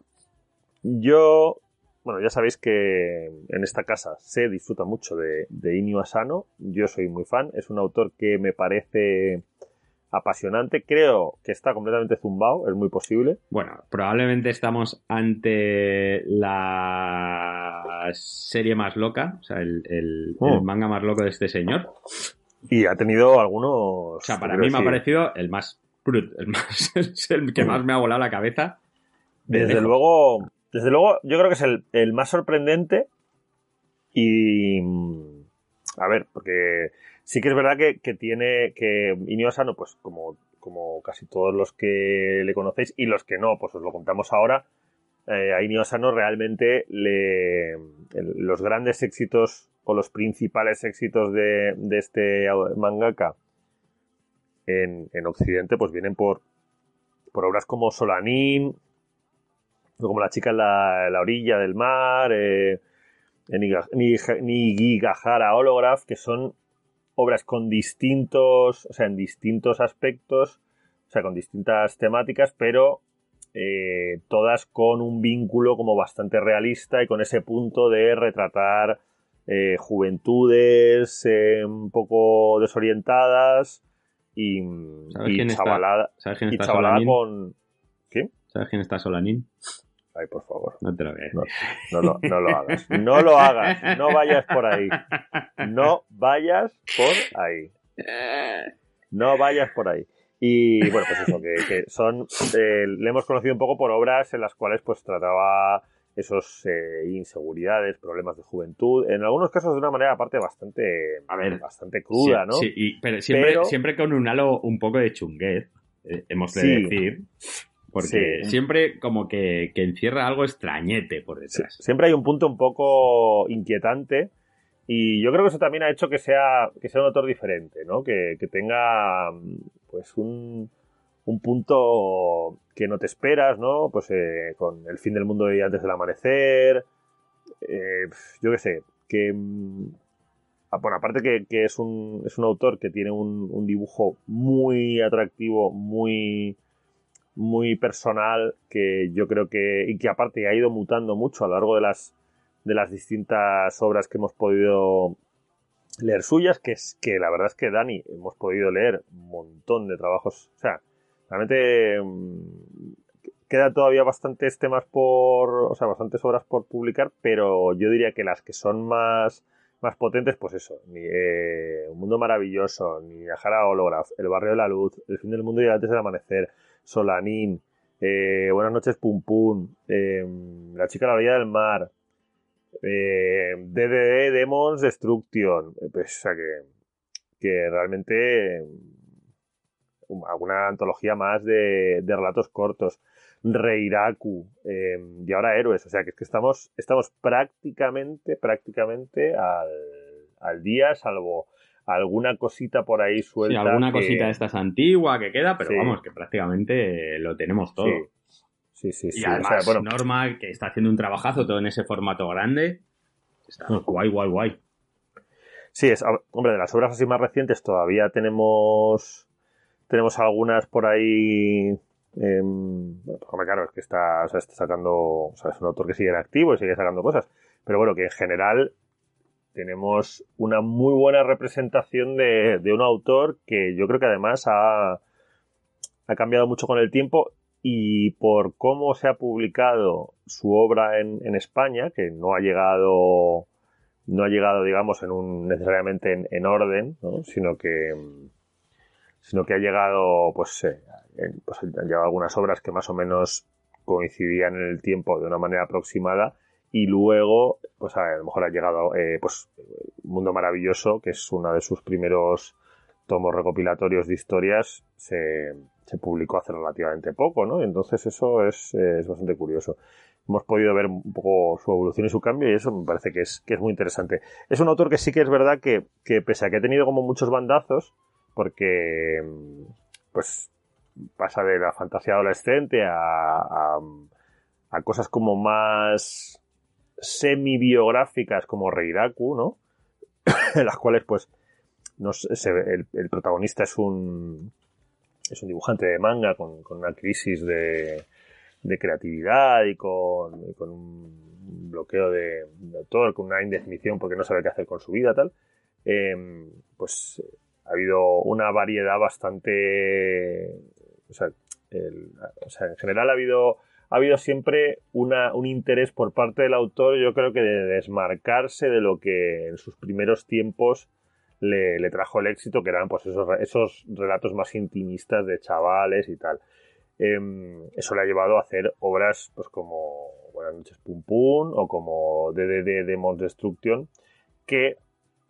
yo, bueno, ya sabéis que en esta casa se disfruta mucho de, de Inio Asano, yo soy muy fan, es un autor que me parece apasionante, creo que está completamente zumbado, es muy posible. Bueno, probablemente estamos ante la serie más loca, o sea, el, el- Oh. el manga más loco de este señor. Y ha tenido algunos... O sea, para mí me ha parecido el más brut, el, más, el que más me ha volado la cabeza. de Desde luego, desde luego, yo creo que es el, el más sorprendente y... mm, A ver, porque sí que es verdad que, que tiene que Inio Asano, pues como como casi todos los que le conocéis y los que no, pues os lo contamos ahora. Eh, a Inio Asano realmente le, los grandes éxitos o los principales éxitos de, de este mangaka en, en Occidente pues vienen por, por obras como Solanin, como La chica en la, en la orilla del mar, eh, Nigigahara Holograph, que son obras con distintos, o sea, en distintos aspectos, o sea, con distintas temáticas, pero eh, todas con un vínculo como bastante realista y con ese punto de retratar eh, juventudes eh, un poco desorientadas y, ¿Sabes y quién está- chavalada, ¿Sabes quién y está chavalada Solanin? con... ¿Qué? ¿Sabes quién está Solanin? Ay, por favor. No. No, no lo, no lo hagas. No lo hagas. No vayas por ahí. No vayas por ahí. No vayas por ahí. Y bueno, pues eso, que, que son. eh, le hemos conocido un poco por obras en las cuales pues trataba esos eh, inseguridades, problemas de juventud, en algunos casos de una manera aparte bastante, A ver, bastante cruda, Sí, ¿no? Sí, y- pero, siempre, Pero- siempre con un halo un poco de chunguez, eh, hemos de Sí. decir. Porque Sí. siempre como que, que encierra algo extrañete por Sí, detrás. siempre hay un punto un poco inquietante y yo creo que eso también ha hecho que sea, que sea un autor diferente, ¿no? Que, que tenga pues un, un punto que no te esperas, ¿no? Pues eh, con el fin del mundo y antes del amanecer, eh, yo qué sé, que... mm, ah, Bueno, aparte que, que es, un, es un autor que tiene un, un dibujo muy atractivo, muy, muy personal que yo creo que y que aparte ha ido mutando mucho a lo largo de las de las distintas obras que hemos podido leer suyas que es que la verdad es que Dani hemos podido leer un montón de trabajos o sea realmente mm, quedan todavía bastantes temas por o sea bastantes obras por publicar pero yo diría que las que son más más potentes, pues eso, ni, eh, Un Mundo Maravilloso, ni Viajar a Holograph, El Barrio de la Luz, El Fin del Mundo y Antes del Amanecer, Solanín, eh, Buenas noches Pum Pum, eh, La Chica a la Orilla del Mar, eh, DDD Demons Destruction, eh, pues, o sea que, que realmente eh, alguna antología más de, de relatos cortos. Reiraku eh, y ahora Héroes. O sea que es que estamos, estamos prácticamente, prácticamente al, al día, salvo alguna cosita por ahí Sí, suelta. alguna que- cosita de estas antigua que queda, pero Sí. vamos, que prácticamente lo tenemos todo. Sí, sí, sí. sí. Y O además, sea, bueno, Norma, que está haciendo un trabajo todo en ese formato grande, está Mm. guay, guay, guay. Sí, es, a- hombre, de las obras así más recientes todavía tenemos tenemos algunas por ahí. bueno, hombre, claro, es que está, o sea, está sacando, o sea, es un autor que sigue en activo y sigue sacando cosas. Pero bueno, que en general tenemos una muy buena representación de, de un autor que yo creo que además ha, ha cambiado mucho con el tiempo y por cómo se ha publicado su obra en, España, que no ha llegado no ha llegado, digamos, en un, necesariamente en, en orden, ¿no? sino que sino que ha llegado, pues, eh, pues llegado algunas obras que más o menos coincidían en el tiempo de una manera aproximada y luego, pues a lo mejor ha llegado, eh, pues, Mundo Maravilloso, que es uno de sus primeros tomos recopilatorios de historias, se, se publicó hace relativamente poco, ¿no? Entonces eso es, eh, es bastante curioso hemos podido ver un poco su evolución y su cambio y eso me parece que es, que es muy interesante. Es un autor que sí que es verdad que, que pese a que ha tenido como muchos bandazos, porque pues pasa de la fantasía adolescente a, a cosas como más semi-biográficas como Reiraku, ¿no? en las cuales pues no sé, el, el protagonista es un es un dibujante de manga con, una crisis de, de creatividad y con, y con un bloqueo de, de autor, con una indefinición porque no sabe qué hacer con su vida, tal, eh, pues ha habido una variedad bastante, o sea, en general ha habido ha habido siempre un interés por parte del autor, yo creo que de desmarcarse de lo que en sus primeros tiempos le, trajo el éxito, que eran pues esos, esos relatos más intimistas de chavales y tal. Em, eso le ha llevado a hacer obras pues como Buenas noches Pum Pum o como DDD Demons Destruction, que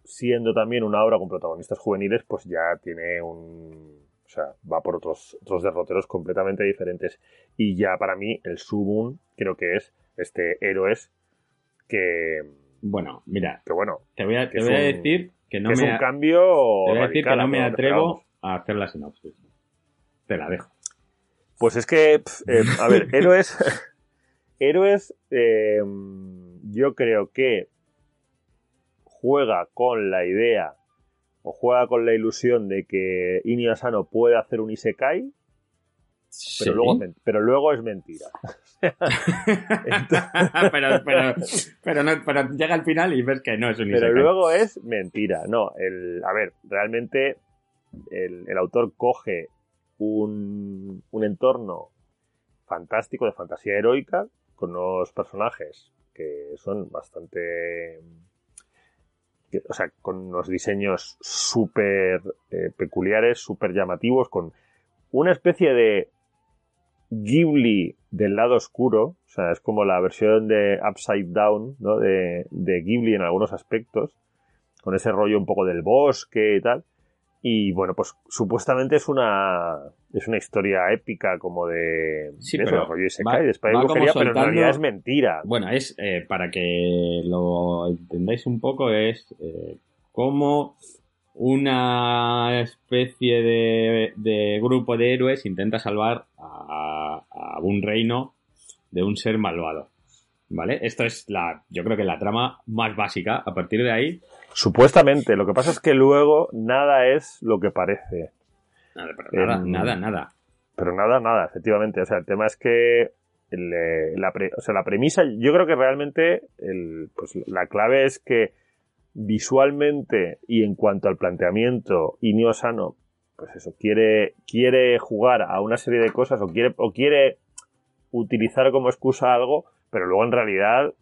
siendo también una obra con protagonistas juveniles, pues ya tiene un, O sea, va por otros, otros derroteros completamente diferentes. Y ya para mí, el Subun creo que es este héroes que. Bueno, mira, que bueno. te voy a, te decir que no que es me un a- cambio. te voy a decir que no me atrevo a hacer la sinopsis. Te la dejo. Pues es que, eh, a ver, héroes. héroes, eh, yo creo que juega con la idea o juega con la ilusión de que Inio Asano puede hacer un Isekai, pero, luego, es men- pero luego es mentira. pero, pero, pero, no- pero llega al final y ves que no es un Pero isekai. luego es mentira. No, el, a ver, realmente el, el autor coge un, un entorno fantástico de fantasía heroica con unos personajes que son bastante. O sea, con unos diseños súper eh, peculiares, súper llamativos, con una especie de Ghibli del lado oscuro, o sea, es como la versión de Upside Down, ¿no? De, de Ghibli en algunos aspectos, con ese rollo un poco del bosque y tal. Y bueno, pues supuestamente es una es una historia épica como de, Sí, de pero rollo va- de va brujería, pero en realidad es mentira. Bueno, es eh, para que lo entendáis un poco, es eh, como una especie de, de grupo de héroes intenta salvar a, a un reino de un ser malvado. ¿Vale? Esto es la, yo creo que la trama más básica. A partir de ahí, Supuestamente, lo que pasa es que luego nada es lo que parece. nada, pero nada, nada, nada. Pero nada, nada, efectivamente. O sea, el tema es que el, la, pre- o sea, la premisa, yo creo que realmente el, pues, la clave es que visualmente y en cuanto al planteamiento, Inio Asano, pues eso, quiere, quiere jugar a una serie de cosas o quiere, o quiere utilizar como excusa algo, pero luego en realidad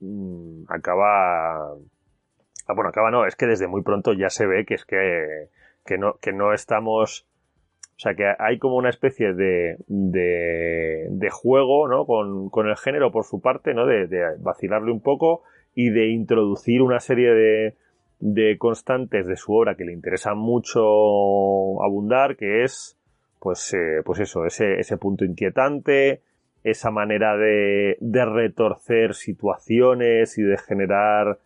mm, acaba... Ah, bueno, acaba no, es que desde muy pronto ya se ve que es que, que, no, que no estamos... O sea, que hay como una especie de, de, de juego, ¿no? Con, con el género por su parte, ¿no? De, de vacilarle un poco y de introducir una serie de, de constantes de su obra que le interesa mucho abundar, que es, pues, eh, pues eso, ese, ese punto inquietante, esa manera de, de retorcer situaciones y de generar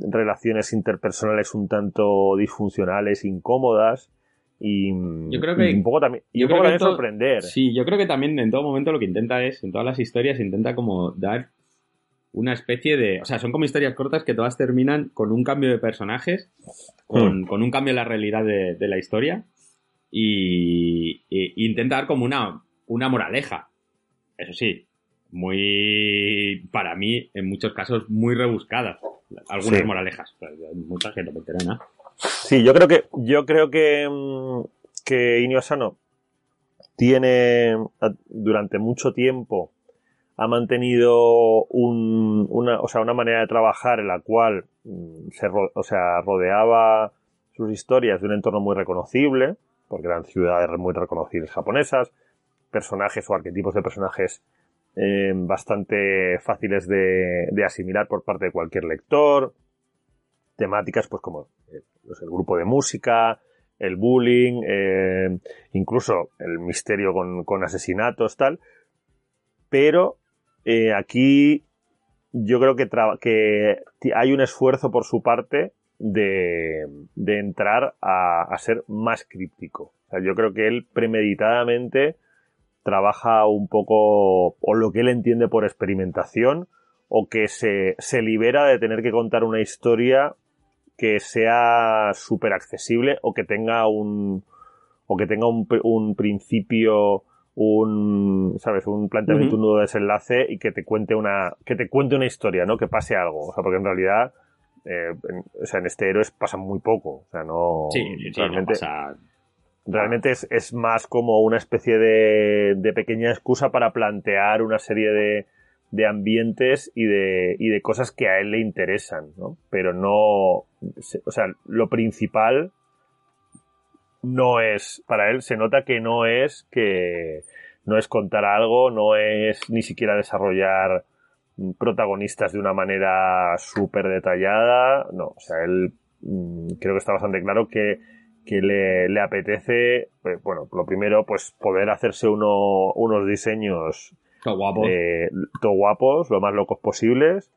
relaciones interpersonales un tanto disfuncionales, incómodas y, Yo creo que- y un poco también, yo un poco creo que también todo- sorprender. Sí, yo creo que también en todo momento lo que intenta es, en todas las historias, intenta como dar una especie de. O sea, son como historias cortas que todas terminan con un cambio de personajes, con, con un cambio en la realidad de, de la historia, y, y intenta dar como una, una moraleja. Eso sí, muy. Para mí, en muchos casos, muy rebuscadas. Algunas Sí. moralejas. Muchas que no me enteré nada. Sí, yo creo que, yo creo que, mm, que Inio Asano tiene, durante mucho tiempo, ha mantenido un- una, o sea, una manera de trabajar en la cual mm, se, o sea, rodeaba sus historias de un entorno muy reconocible, porque eran ciudades muy reconocibles japonesas, personajes o arquetipos de personajes eh, bastante fáciles de, asimilar por parte de cualquier lector, temáticas pues como eh, el grupo de música, el bullying, eh, incluso el misterio con, asesinatos, tal. Pero aquí yo creo que, hay un esfuerzo por su parte de, entrar a, ser más críptico. Yo creo que él premeditadamente trabaja un poco, o lo que él entiende por experimentación, o que se, se libera de tener que contar una historia que sea súper accesible o que tenga un o que tenga un, un principio un sabes un planteamiento Ujú. un nudo de desenlace y que te cuente una que te cuente una historia no que pase algo. O sea porque en realidad eh, en, o sea en este héroes pasa muy poco. O sea no Sí, sí, sí, no realmente pasa- realmente es, es más como una especie de, de pequeña excusa para plantear una serie de, de ambientes y de, y de cosas que a él le interesan, ¿no? Pero no, o sea, lo principal no es, para él se nota que no es que, no es contar algo, no es ni siquiera desarrollar protagonistas de una manera súper detallada, no, o sea, él mm, creo que está bastante claro que que le, le apetece, eh, bueno, lo primero, pues poder hacerse uno, unos diseños Qué guapo. eh, todo guapos, lo más locos posibles,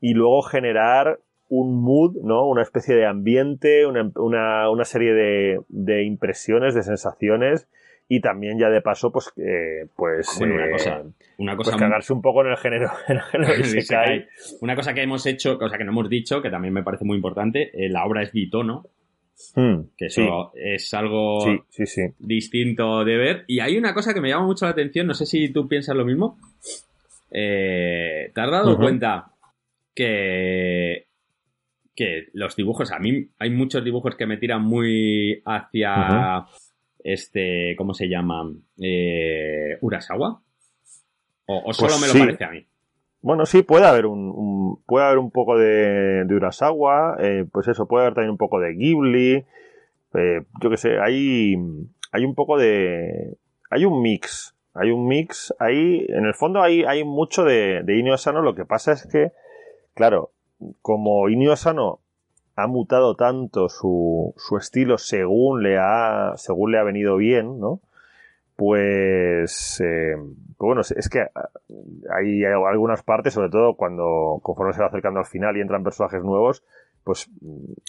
y luego generar un mood, ¿no? Una especie de ambiente, una, una, una serie de, de impresiones, de sensaciones, y también ya de paso, pues, eh, pues, Bueno, una eh, cosa, una pues cosa cagarse un poco en el género, en el género muy- Isekai. Una cosa que hemos hecho, cosa que no hemos dicho, que también me parece muy importante, la obra es bitono, Hmm, que eso es algo sí, sí, sí. distinto de ver. Y hay una cosa que me llama mucho la atención, no sé si tú piensas lo mismo. Eh, ¿Te has dado cuenta que, que los dibujos, a mí hay muchos dibujos que me tiran muy hacia este, ¿cómo se llama? Eh, Urasawa. O, o solo Pues me lo parece a mí. Bueno, sí, puede haber un, un- puede haber un poco de, de Urasawa, eh, pues eso, puede haber también un poco de Ghibli, eh, yo qué sé, hay, hay un poco de, hay un mix, hay un mix ahí, en el fondo hay, hay mucho de, de Asano, lo que pasa es que, claro, como Inio Asano ha mutado tanto su, su estilo según le ha, según le ha venido bien, ¿no? Pues, eh, pues bueno, es- que hay algunas partes, sobre todo cuando conforme se va acercando al final y entran personajes nuevos, pues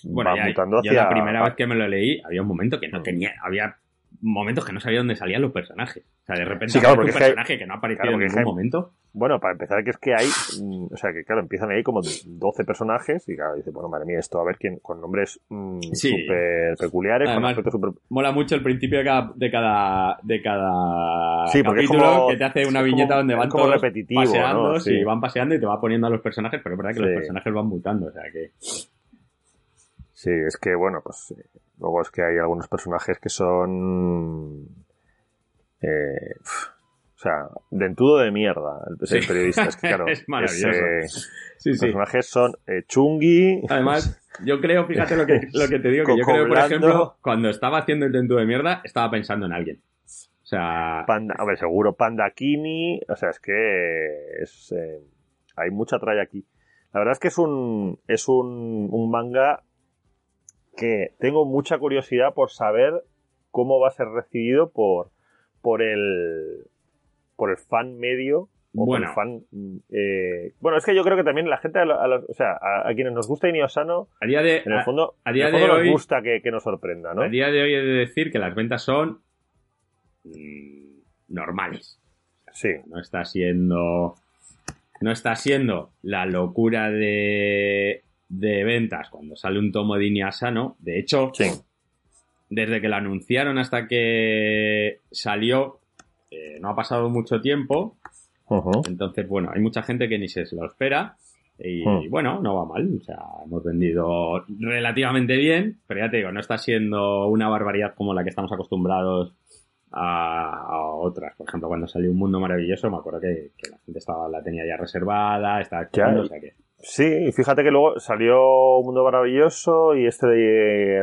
Bueno, va ya- mutando yo hacia... la primera vez que me lo leí, había un momento que no tenía, había momentos que no sabía dónde salían los personajes. O sea, de repente Sí, claro, porque un es que hay- personaje que no ha aparecido claro, en ningún hay- momento. Bueno, para empezar, que es que hay, mm, o sea, que claro, empiezan ahí como 12 personajes y claro, dice, bueno, madre mía, esto, a ver quién, con nombres mm, Sí. súper peculiares, Además, con súper... Mola mucho el principio de cada, de cada, de cada Sí, capítulo como- que te hace una viñeta como- donde van como todos repetitivo, paseando, ¿no? sí, van paseando y te va poniendo a los personajes, pero es verdad que los personajes van mutando, o sea que... Sí, es que, bueno, pues eh, luego es que hay algunos personajes que son... eh, o sea, dentudo de mierda, el, Sí. periodista. Es que, claro, Es maravilloso. eh, Sí, Los sí. personajes son eh, Chungi. Además, yo creo, fíjate lo que, lo que te digo, que yo creo por ejemplo, cuando estaba haciendo el dentro de mierda, estaba pensando en alguien. O sea, Panda, a ver, seguro Panda Kini. O sea, es que es, eh, hay mucha tralla aquí. La verdad es que es un, es un, un manga que tengo mucha curiosidad por saber cómo va a ser recibido por, por el, por el fan medio. O Bueno. por el fan, eh, bueno, es que yo creo que también la gente, a la- a la- o sea, a, a quienes nos gusta Inio Asano, a día de, en el fondo, a día en el fondo de nos hoy- gusta que, que nos sorprenda, ¿no? a día de hoy he de decir que las ventas son mm, normales. Sí. No está siendo. No está siendo la locura de, de ventas cuando sale un tomo de Iniasano. De hecho, Sí. desde que lo anunciaron hasta que salió, eh, no ha pasado mucho tiempo. Entonces, bueno, hay mucha gente que ni se lo espera. Y Hmm. bueno, no va mal. O sea, hemos vendido relativamente bien. Pero ya te digo, no está siendo una barbaridad como la que estamos acostumbrados a, a otras. Por ejemplo, cuando salió Un Mundo Maravilloso, me acuerdo que, que la gente estaba, la tenía ya reservada, estaba o sea que. Sí, y fíjate que luego salió Un Mundo Maravilloso y este de,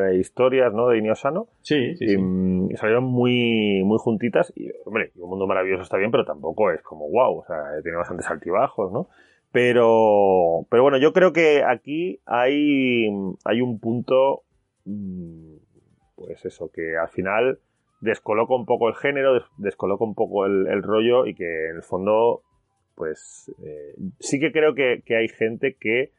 de historias, ¿no? De Iniosano. Sí, sí, y, sí. mm, y salieron muy, muy juntitas. Y, hombre, Un Mundo Maravilloso está bien, pero tampoco es como wow. O sea, tiene bastantes altibajos, ¿no? Pero, pero bueno, yo creo que aquí hay, hay un punto, mm, pues eso, que al final descoloca un poco el género, des- descoloca un poco el, el rollo y que en el fondo, pues eh, sí que creo que, que hay gente que,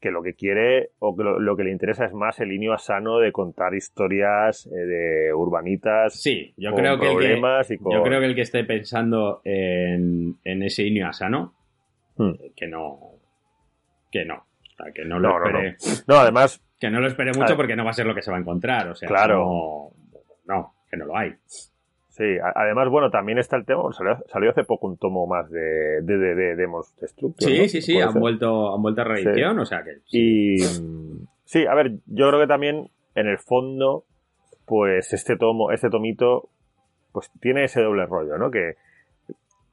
que lo que quiere o que lo, lo que le interesa es más el inio sano de contar historias eh, de urbanitas Sí, yo con creo que el que, problemas y con... yo creo que el que esté pensando en, en ese Inio Asano, Hmm. que no. Que no. O sea, que no lo No, no, espere. No, además, Que no lo espere mucho ver. porque no va a ser lo que se va a encontrar. O sea, Claro. no, no, que no lo hay. Sí, además, bueno, también está el tema, salió, salió hace poco un tomo más de, de, de, de Demos Destructor. Sí, ¿no? sí, sí, han ser. vuelto, han vuelto a reedición, o sea que. sí. Y sí, a ver, yo creo que también en el fondo, pues este tomo, este tomito, pues tiene ese doble rollo, ¿no? Que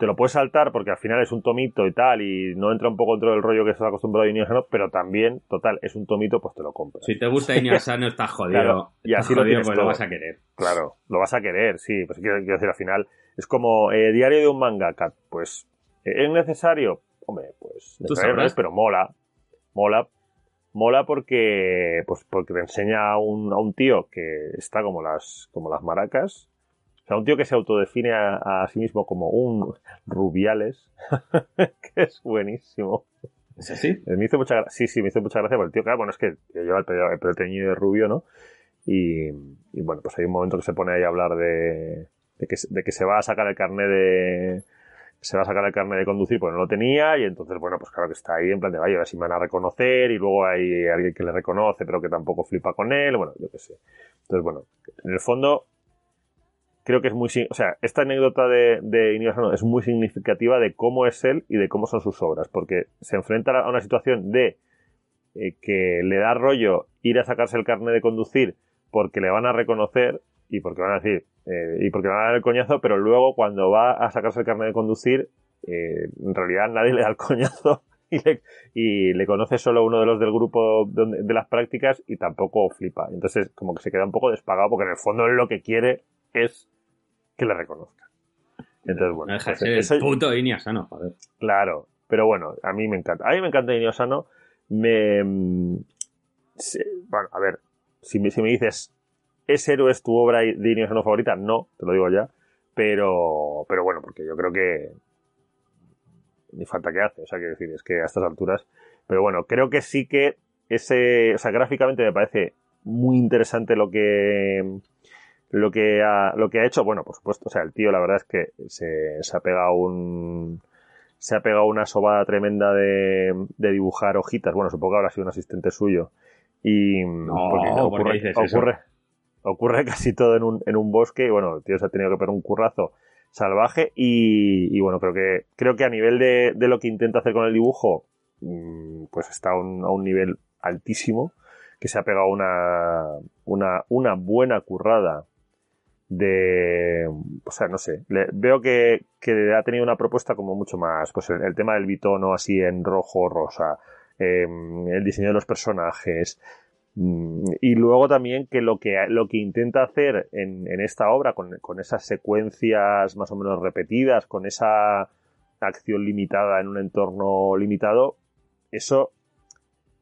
te lo puedes saltar porque al final es un tomito y tal, y no entra un poco dentro del rollo que estás acostumbrado a Inio Asano, pero también, total, es un tomito, pues te lo compras. Si te gusta Inio Asano, estás jodido. Claro, y así lo tienes porque lo vas a querer. Claro, lo vas a querer, sí. Pues quiero, quiero decir, al final es como eh, diario de un mangaka. Pues, eh, ¿es necesario? Hombre, pues necesario no sabrás. es, pero mola. Mola. mola porque, pues porque te enseña a un, a un tío que está como las, como las maracas. Sea, un tío que se autodefine a, a sí mismo como un Rubiales, que es buenísimo. ¿Es así? Me hizo mucha. Sí, sí, me hizo mucha gracia porque el tío, claro, bueno, es que lleva el pelo, el pelo teñido de rubio, ¿no? Y, y, bueno, pues hay un momento que se pone ahí a hablar de, de, que, de que se va a sacar el carnet de. Se va a sacar el carnet de conducir porque no lo tenía, y entonces, bueno, pues claro que está ahí en plan de vaya, a ver si me van a reconocer, y luego hay alguien que le reconoce, pero que tampoco flipa con él, bueno, yo qué sé. Entonces, bueno, en el fondo, creo que es muy, o sea, esta anécdota de, de Asano es muy significativa de cómo es él y de cómo son sus obras, porque se enfrenta a una situación de eh, que le da rollo ir a sacarse el carnet de conducir porque le van a reconocer y porque van a decir, eh, y porque van a dar el coñazo, pero luego cuando va a sacarse el carnet de conducir, eh, en realidad nadie le da el coñazo y le, conoce solo uno de los del grupo donde- de las prácticas y tampoco flipa. Entonces como que se queda un poco despagado porque en el fondo lo que quiere es que le reconozcan. Entonces, bueno, No deja pues el puto Sano, joder. Claro, pero bueno, a mí me encanta. A mí me encanta Iñigo Sano. Me. mm, bueno, a ver, si me, si me dices, ¿es héroes tu obra de Iñigo Sano favorita? No, te lo digo ya. Pero, pero bueno, porque yo creo que ni falta que hace. O sea, quiero decir, es que a estas alturas. Pero bueno, creo que sí que ese. O sea, gráficamente me parece muy interesante lo que. Lo que, ha, lo que ha hecho, bueno, por supuesto, o sea, el tío la verdad es que se, se ha pegado un, se ha pegado una sobada tremenda de, de dibujar hojitas. Bueno, supongo que habrá sido un asistente suyo. Y No, porque ¿por qué ocurre, eso? ocurre, ocurre casi todo en un, en un bosque. Y bueno, el tío se ha tenido que pegar un currazo salvaje. Y, y bueno, creo que, creo que a nivel de, de lo que intenta hacer con el dibujo, mm, pues está a un, a un nivel altísimo. Que se ha pegado una, una, una buena currada de, o sea, no sé, veo que, que ha tenido una propuesta como mucho más, pues el, tema del bitono así en rojo, rosa, eh, el diseño de los personajes, mm, y luego también que lo que, lo que intenta hacer en, en esta obra, con, con esas secuencias más o menos repetidas, con esa acción limitada en un entorno limitado, eso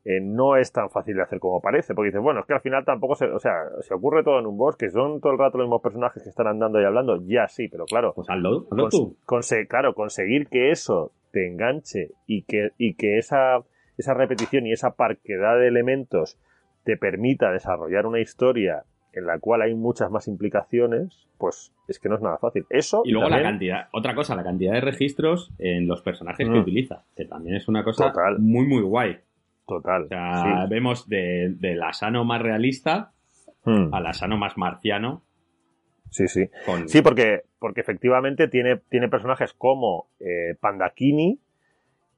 eh, no es tan fácil de hacer como parece, porque dices, bueno, es que al final tampoco se, o sea, se ocurre todo en un bosque, son todo el rato los mismos personajes que están andando y hablando, ya sí, pero claro, Pues hazlo, tú. conse- claro, conseguir que eso te enganche y que, y que esa, esa repetición y esa parquedad de elementos te permita desarrollar una historia en la cual hay muchas más implicaciones, pues es que no es nada fácil. Eso Y luego la cantidad, otra cosa, la cantidad de registros en los personajes que Mm. utiliza, que también es una cosa Total. muy, muy guay. Total. O sea, sí. vemos de, del Asano más realista Mm, al Asano más marciano. sí, sí. Con... Sí, porque, porque efectivamente tiene, tiene personajes como eh, Pandakini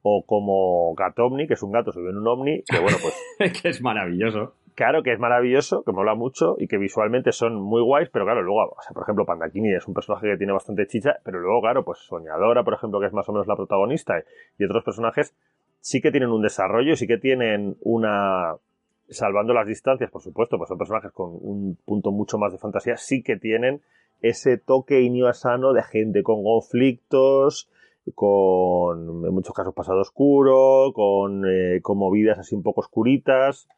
o como Gatomni, que es un gato subido en un ovni, que bueno, pues que es maravilloso. claro que es maravilloso, que mola mucho y que visualmente son muy guays, pero claro, luego, o sea, por ejemplo, Pandakini es un personaje que tiene bastante chicha, pero luego, claro, pues Soñadora, por ejemplo, que es más o menos la protagonista, y otros personajes sí que tienen un desarrollo, sí que tienen una... Salvando las distancias, por supuesto, pues son personajes con un punto mucho más de fantasía, sí que tienen ese toque Inuyasano de gente con conflictos, con en muchos casos pasado oscuro, con, eh, con movidas así un poco oscuritas,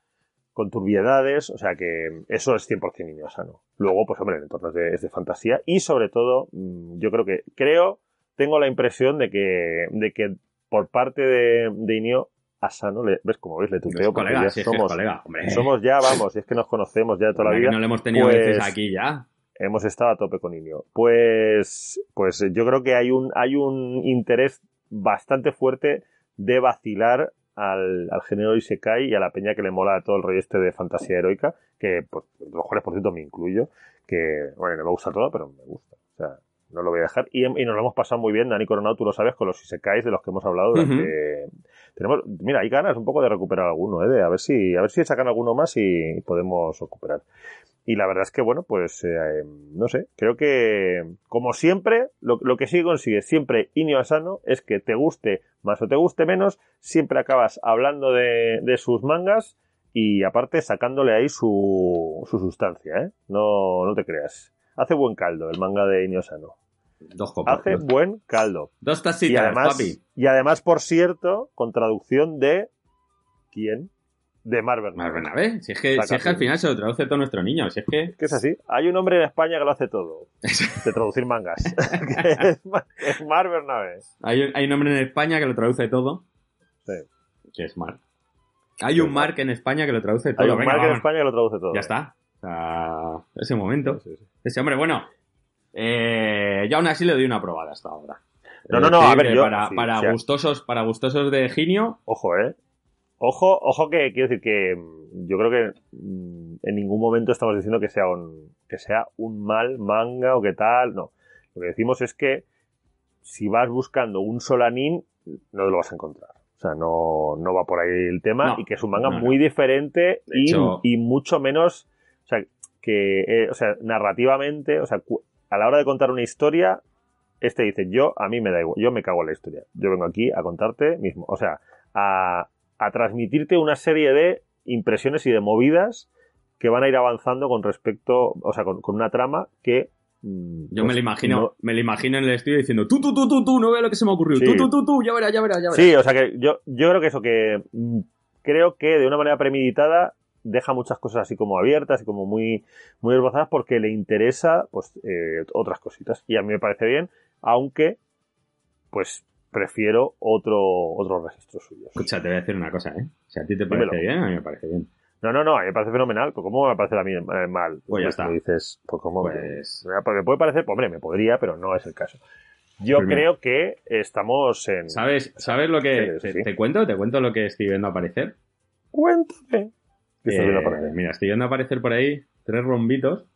con turbiedades, o sea que eso es 100% niño sano. Luego, pues hombre, el entorno es de, es de fantasía y sobre todo, mm, yo creo que, creo, tengo la impresión de que, de que por parte de, de Inio Asano, le, ves como veis, le Es tuteo porque colega, ya si es somos, colega, hombre. somos ya, vamos, es que nos conocemos ya de toda la vida no le hemos tenido pues- veces aquí ya. hemos estado a tope con Inio. Pues, pues yo creo que hay un, hay un interés bastante fuerte de vacilar al, al género Isekai y a la peña que le mola todo el rollo este de fantasía heroica, que pues, a lo mejor por cierto me incluyo, que bueno, no me gusta todo, pero me gusta. O sea, no lo voy a dejar. Y, y nos lo hemos pasado muy bien, Dani Coronado, tú lo sabes, con los Isekais de los que hemos hablado durante... Tenemos, mira, hay ganas un poco de recuperar alguno, ¿eh? De a ver si, a ver si sacan alguno más y podemos recuperar. Y la verdad es que, bueno, pues, eh, no sé, creo que, como siempre, lo, lo que sí consigue siempre Inio Asano es que te guste más o te guste menos, siempre acabas hablando de, de sus mangas y aparte sacándole ahí su, su sustancia, ¿eh? No, no te creas. Hace buen caldo el manga de Inio Asano. Dos copas. Hace dos, buen caldo. dos Y tacitas, además, papi. y además, por cierto, con traducción de... ¿Quién? de. Más Bernabé. Si es, que, si es que al final se lo traduce todo nuestro niño. Si es que. Que es así. Hay un hombre en España que lo hace todo. De traducir mangas. es, Ma- es Mar Bernabé. Hay, un- hay un hombre en España que lo traduce todo. Sí. Que es Mark. Hay un Mark en España que lo traduce todo. Hay un Venga, Mark en. España que lo traduce todo. Ya está. O sea, ese momento. Sí, sí. Ese hombre, bueno. Eh, yo aún así le doy una probada hasta ahora. No, no, Es no, a ver, yo- Para, sí, para sea- gustosos, para gustosos de Ginio, Ojo, eh. Ojo, ojo que quiero decir que mm, yo creo que mm, en ningún momento estamos diciendo que sea un que sea un mal manga o que tal, no. Lo que decimos es que si vas buscando un solanín no lo vas a encontrar. O sea, no, no va por ahí el tema No, y que es un manga no, no. muy diferente y, hecho- y mucho menos, o sea, que, eh, o sea, narrativamente, o sea, a la hora de contar una historia, este dice, yo, a mí me da igual, yo me cago en la historia. Yo vengo aquí a contarte mismo, o sea, a, a transmitirte una serie de impresiones y de movidas que van a ir avanzando con respecto, o sea, con, con una trama que... mm, yo pues, me lo imagino, no- me lo imagino en el estudio diciendo, tú, tú, tú, tú, tú, no veo lo que se me ha ocurrido, Sí. tú, tú, tú, tú, ya verás, ya verás, ya verás. Sí, o sea que yo, yo creo que eso, que creo que de una manera premeditada deja muchas cosas así como abiertas y como muy, muy esbozadas porque le interesa pues eh, otras cositas. Y a mí me parece bien, aunque pues prefiero otro, otros registros suyos. Escucha, te voy a decir una cosa, ¿eh? Si a ti te parece Dímelo. bien, a mí me parece bien. No, no, no, a mí me parece fenomenal. Pues ¿Cómo me parece a mí eh, mal? Pues ya Si está. Dices, pues cómo Pues- me, me puede parecer, pues, hombre, me podría, pero no es el caso. Yo Pues creo que estamos en... ¿Sabes, ¿sabes lo que... Te, sí. te cuento? ¿Te cuento lo que estoy viendo aparecer? Cuéntame. ¿Qué estás viendo Eh, por ahí? Mira, estoy viendo aparecer por ahí tres rombitos.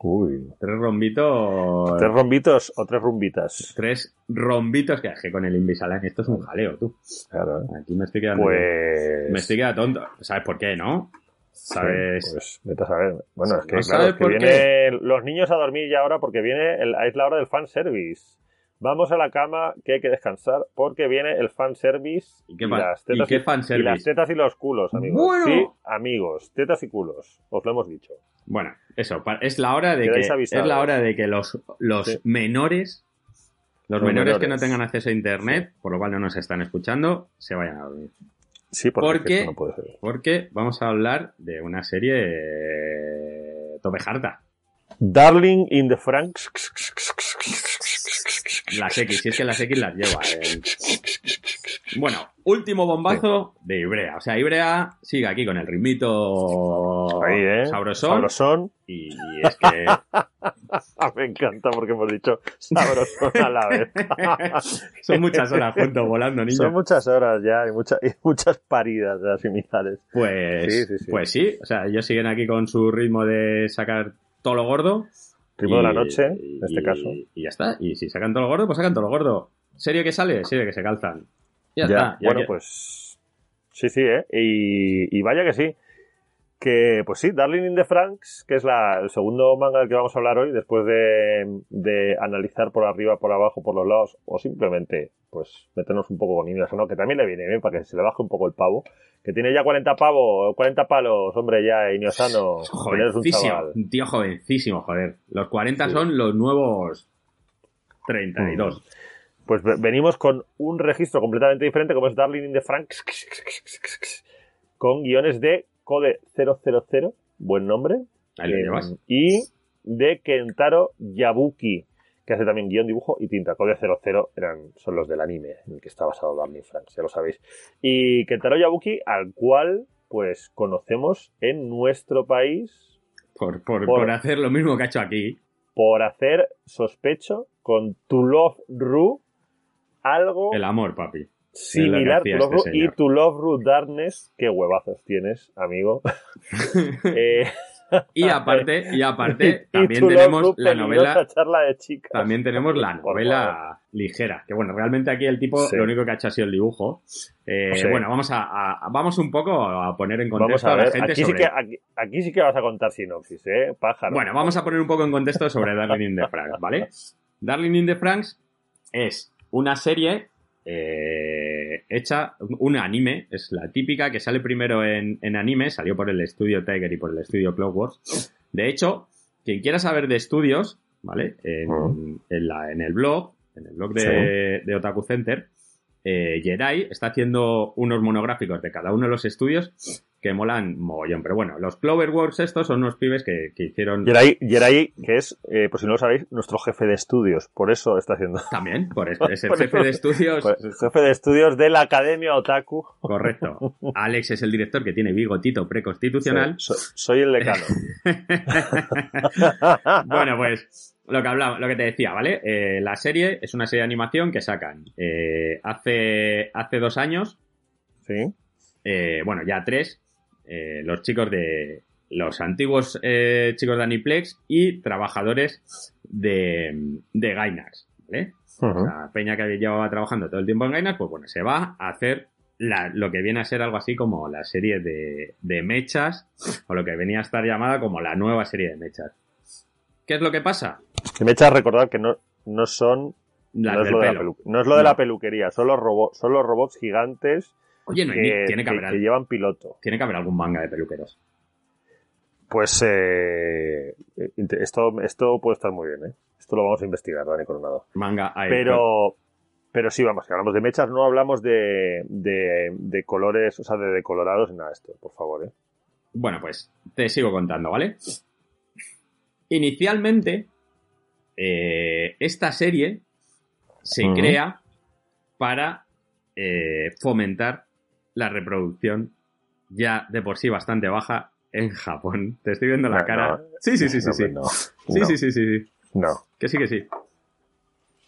Uy. Tres rombitos... ¿Tres rombitos o tres rumbitas? Tres rombitos que, que con el Invisalign esto es un jaleo, tú. Claro, ¿eh? Aquí me estoy quedando... Pues. Me estoy quedando tonto. ¿Sabes por qué, no? ¿Sabes? Pues vete a saber. Bueno, es que, ¿No claro, es que por vienen los niños a dormir ya ahora porque viene el, es la hora del fanservice. Vamos a la cama que hay que descansar porque viene el fanservice ¿Y qué, fa- las ¿y tetas qué y las fanservice? tetas y los culos, amigos. Bueno. Sí, amigos, tetas y culos. Os lo hemos dicho. Bueno, eso, es la hora de que es la hora de que los, los Sí. menores, los, Los menores, que no tengan acceso a internet, por lo cual no nos están escuchando, se vayan a dormir. Sí, porque no puede ser. Porque vamos a hablar de una serie eh, tope harta. Darling in the Franks. Las X, si es que las X las lleva. eh. Bueno, último bombazo de Ibrea. O sea, Ibrea sigue aquí con el ritmito Ahí, ¿eh? sabrosón. Sabrosón. Y, y es que Me encanta porque hemos dicho sabrosón a la vez. son muchas horas juntos volando, niño. Son muchas horas ya y, mucha- y muchas paridas de las similares. Pues Sí, sí, sí. pues sí, o sea, ellos siguen aquí con su ritmo de sacar todo lo gordo. Ritmo de la noche, en este y- caso. Y ya está. Y si sacan todo lo gordo, pues sacan todo lo gordo. ¿Serie que sale? Serie que se calzan. Ya, Ya, está. ya bueno, que- pues sí, sí, ¿eh? Y, y vaya que sí. Que, pues sí, Darling in the Franks, que es la, el segundo manga del que vamos a hablar hoy, después de, de analizar por arriba, por abajo, por los lados, o simplemente, pues, meternos un poco con Inuyasha, ¿no? Que también le viene bien para que se le baje un poco el pavo. Que tiene ya 40 pavos, 40 palos, hombre, ya, Inuyasano. Eres un Jovencísimo. chaval. Un tío jovencísimo, joder. Los 40 Sí. son los nuevos 32. Pues ve- venimos con un registro completamente diferente, como es Darling in the Franks, con guiones de Code 000, buen nombre, Ahí lo eh, llevas. y de Kentaro Yabuki, que hace también guion, dibujo y tinta. Code 00 eran, son los del anime en el que está basado Darling Franks, ya lo sabéis. Y Kentaro Yabuki, al cual pues conocemos en nuestro país Por, por, por- por hacer lo mismo que ha hecho aquí. por hacer, sospecho, con To Love Ru, algo El amor, papi. similar To Love este Ru y. To Love Ru Darkness. Qué huevazos tienes, amigo. Eh, Y aparte, y aparte, también tenemos la novela. charla de chicas. También tenemos la novela ligera. Que bueno, realmente aquí el tipo Sí. lo único que ha hecho ha sido el dibujo. Eh. Bueno, vamos a, a- vamos un poco a poner en contexto a a, la gente aquí, sobre. sí que, aquí, aquí sí que vas a contar sinopsis, ¿eh? Pájaro. Bueno, vamos a poner un poco en contexto sobre Darling in the Franks, ¿vale? Darling in the Franks es una serie eh, hecha, un anime, es la típica que sale primero en, en anime, salió por el estudio Tiger y por el estudio Clockworks. De hecho, quien quiera saber de estudios, ¿vale? En, en la- en el blog, en el blog de, de Otaku Center, eh, Jedi está haciendo unos monográficos de cada uno de los estudios que molan mogollón. Pero bueno, los Cloverworks estos son unos pibes que, que hicieron... Yeray, que es, eh, por si no lo sabéis, nuestro jefe de estudios. Por eso está haciendo. También, por eso, es el Por jefe eso- de estudios. Pues, el jefe de estudios de la Academia Otaku. Correcto. Alex es el director que tiene bigotito preconstitucional. Soy, soy el decano. bueno, pues lo que hablaba, lo que te decía, ¿vale? Eh, la serie es una serie de animación que sacan eh, hace, hace dos años, Sí. eh, bueno, ya tres, eh, los chicos de los antiguos chicos de Aniplex y trabajadores de, de Gainax, ¿vale? Ujú. O sea, Peña que llevaba trabajando todo el tiempo en Gainax, pues bueno, se va a hacer la- lo que viene a ser algo así como la serie de, de mechas, o lo que venía a estar llamada como la nueva serie de mechas. ¿Qué es lo que pasa? Que me echa a recordar que no, no son. No, es lo de la no es lo de la peluquería, son los, robo- son los robots gigantes Oye, no que, ni- tiene, que que- haber, que llevan piloto. tiene que haber algún manga de peluqueros. Pues eh, int- esto, esto puede estar muy bien, ¿eh? Esto lo vamos a investigar, Dani Coronado. Manga. Pero, pero sí, vamos, si hablamos de mechas, no hablamos de, de, de colores, o sea, de decolorados, ni nada de esto, por favor, ¿eh? Bueno, pues te sigo contando, ¿vale? Inicialmente, eh, esta serie se crea para eh, fomentar la reproducción ya de por sí bastante baja en Japón. Te estoy viendo la No, cara. no. sí, sí, sí, sí, sí. no. Sí, sí, sí, sí, sí. No. Que sí, que sí.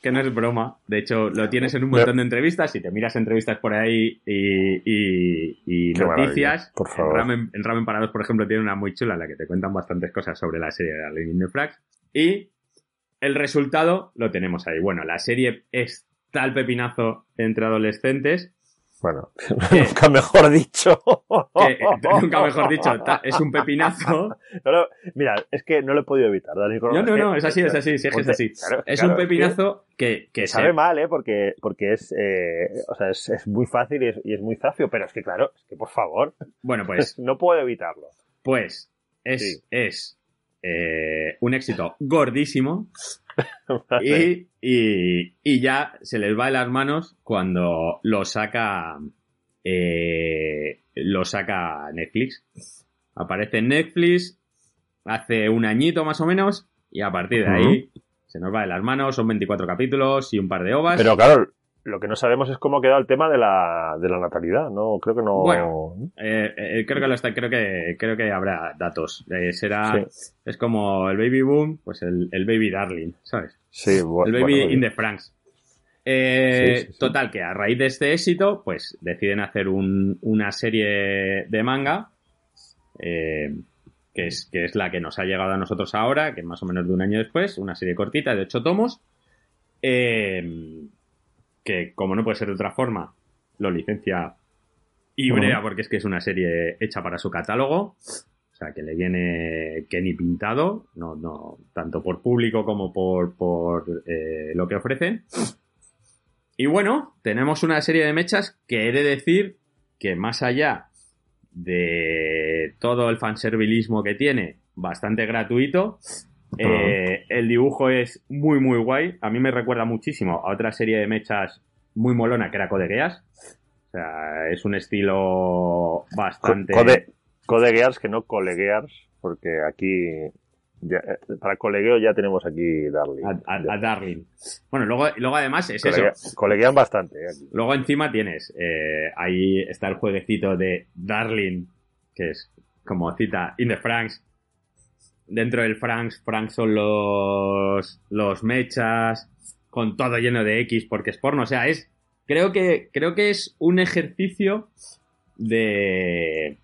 Que no es broma. De hecho, lo tienes en un montón de entrevistas. Si te miras entrevistas por ahí y, y- noticias, por en, favor. Ramen, en Ramen Parados, por ejemplo, tiene una muy chula en la que te cuentan bastantes cosas sobre la serie de Alien in the Frags. Y el resultado lo tenemos ahí. Bueno, la serie es tal pepinazo entre adolescentes Bueno, nunca mejor dicho. que, eh, nunca mejor dicho, es un pepinazo. No mira, es que no lo he podido evitar, Dani No, no, no, es así, es así, sí, es así. claro, Es claro, un pepinazo que, que Que se- sabe mal, ¿eh? Porque, porque es, eh, o sea, es, es muy fácil y es, y es muy zafio, pero es que, claro, es que por favor, Bueno, pues no puedo evitarlo. Pues es, Sí. es eh, un éxito gordísimo y, y- y ya se les va de las manos cuando lo saca eh, lo saca Netflix. Aparece en Netflix hace un añito más o menos y a partir de ahí se nos va de las manos. Son 24 capítulos y un par de ovas. Pero claro, lo que no sabemos es cómo ha quedado el tema de la, de la natalidad, ¿no? Creo que no. Bueno. Eh, eh, creo que lo está, creo que creo que habrá datos. Eh, será Sí. es como el baby boom, pues el, el baby darling, ¿sabes? Sí, bu- El baby bueno, in the Franks. Sí, sí, sí. Total, que a raíz de este éxito, pues deciden hacer un- una serie de manga, que, es, que es la que nos ha llegado a nosotros ahora, que más o menos de un año después, una serie cortita de ocho tomos, eh, que como no puede ser de otra forma, lo licencia Ibrea, porque es que es una serie hecha para su catálogo. O sea, que le viene que ni pintado, no, no, tanto por público como por, por eh, lo que ofrecen. Y bueno, tenemos una serie de mechas que he de decir que más allá de todo el fanservilismo que tiene, bastante gratuito, eh, el dibujo es muy, muy guay. A mí me recuerda muchísimo a otra serie de mechas muy molona que era Code Geass. O sea, es un estilo bastante... Code, Code Geass, que no coleguears, porque aquí. ya- eh, para colegueo ya tenemos aquí Darling. a, a- a Darling. Bueno, luego, luego además es eso. coleguean bastante. eh, aquí. Luego encima tienes, eh, ahí está el jueguecito de Darling, que es como cita In the Franks. Dentro del Franks, Franks son los, los mechas, con todo lleno de X, porque es porno. O sea, es, creo que, creo que es un ejercicio de,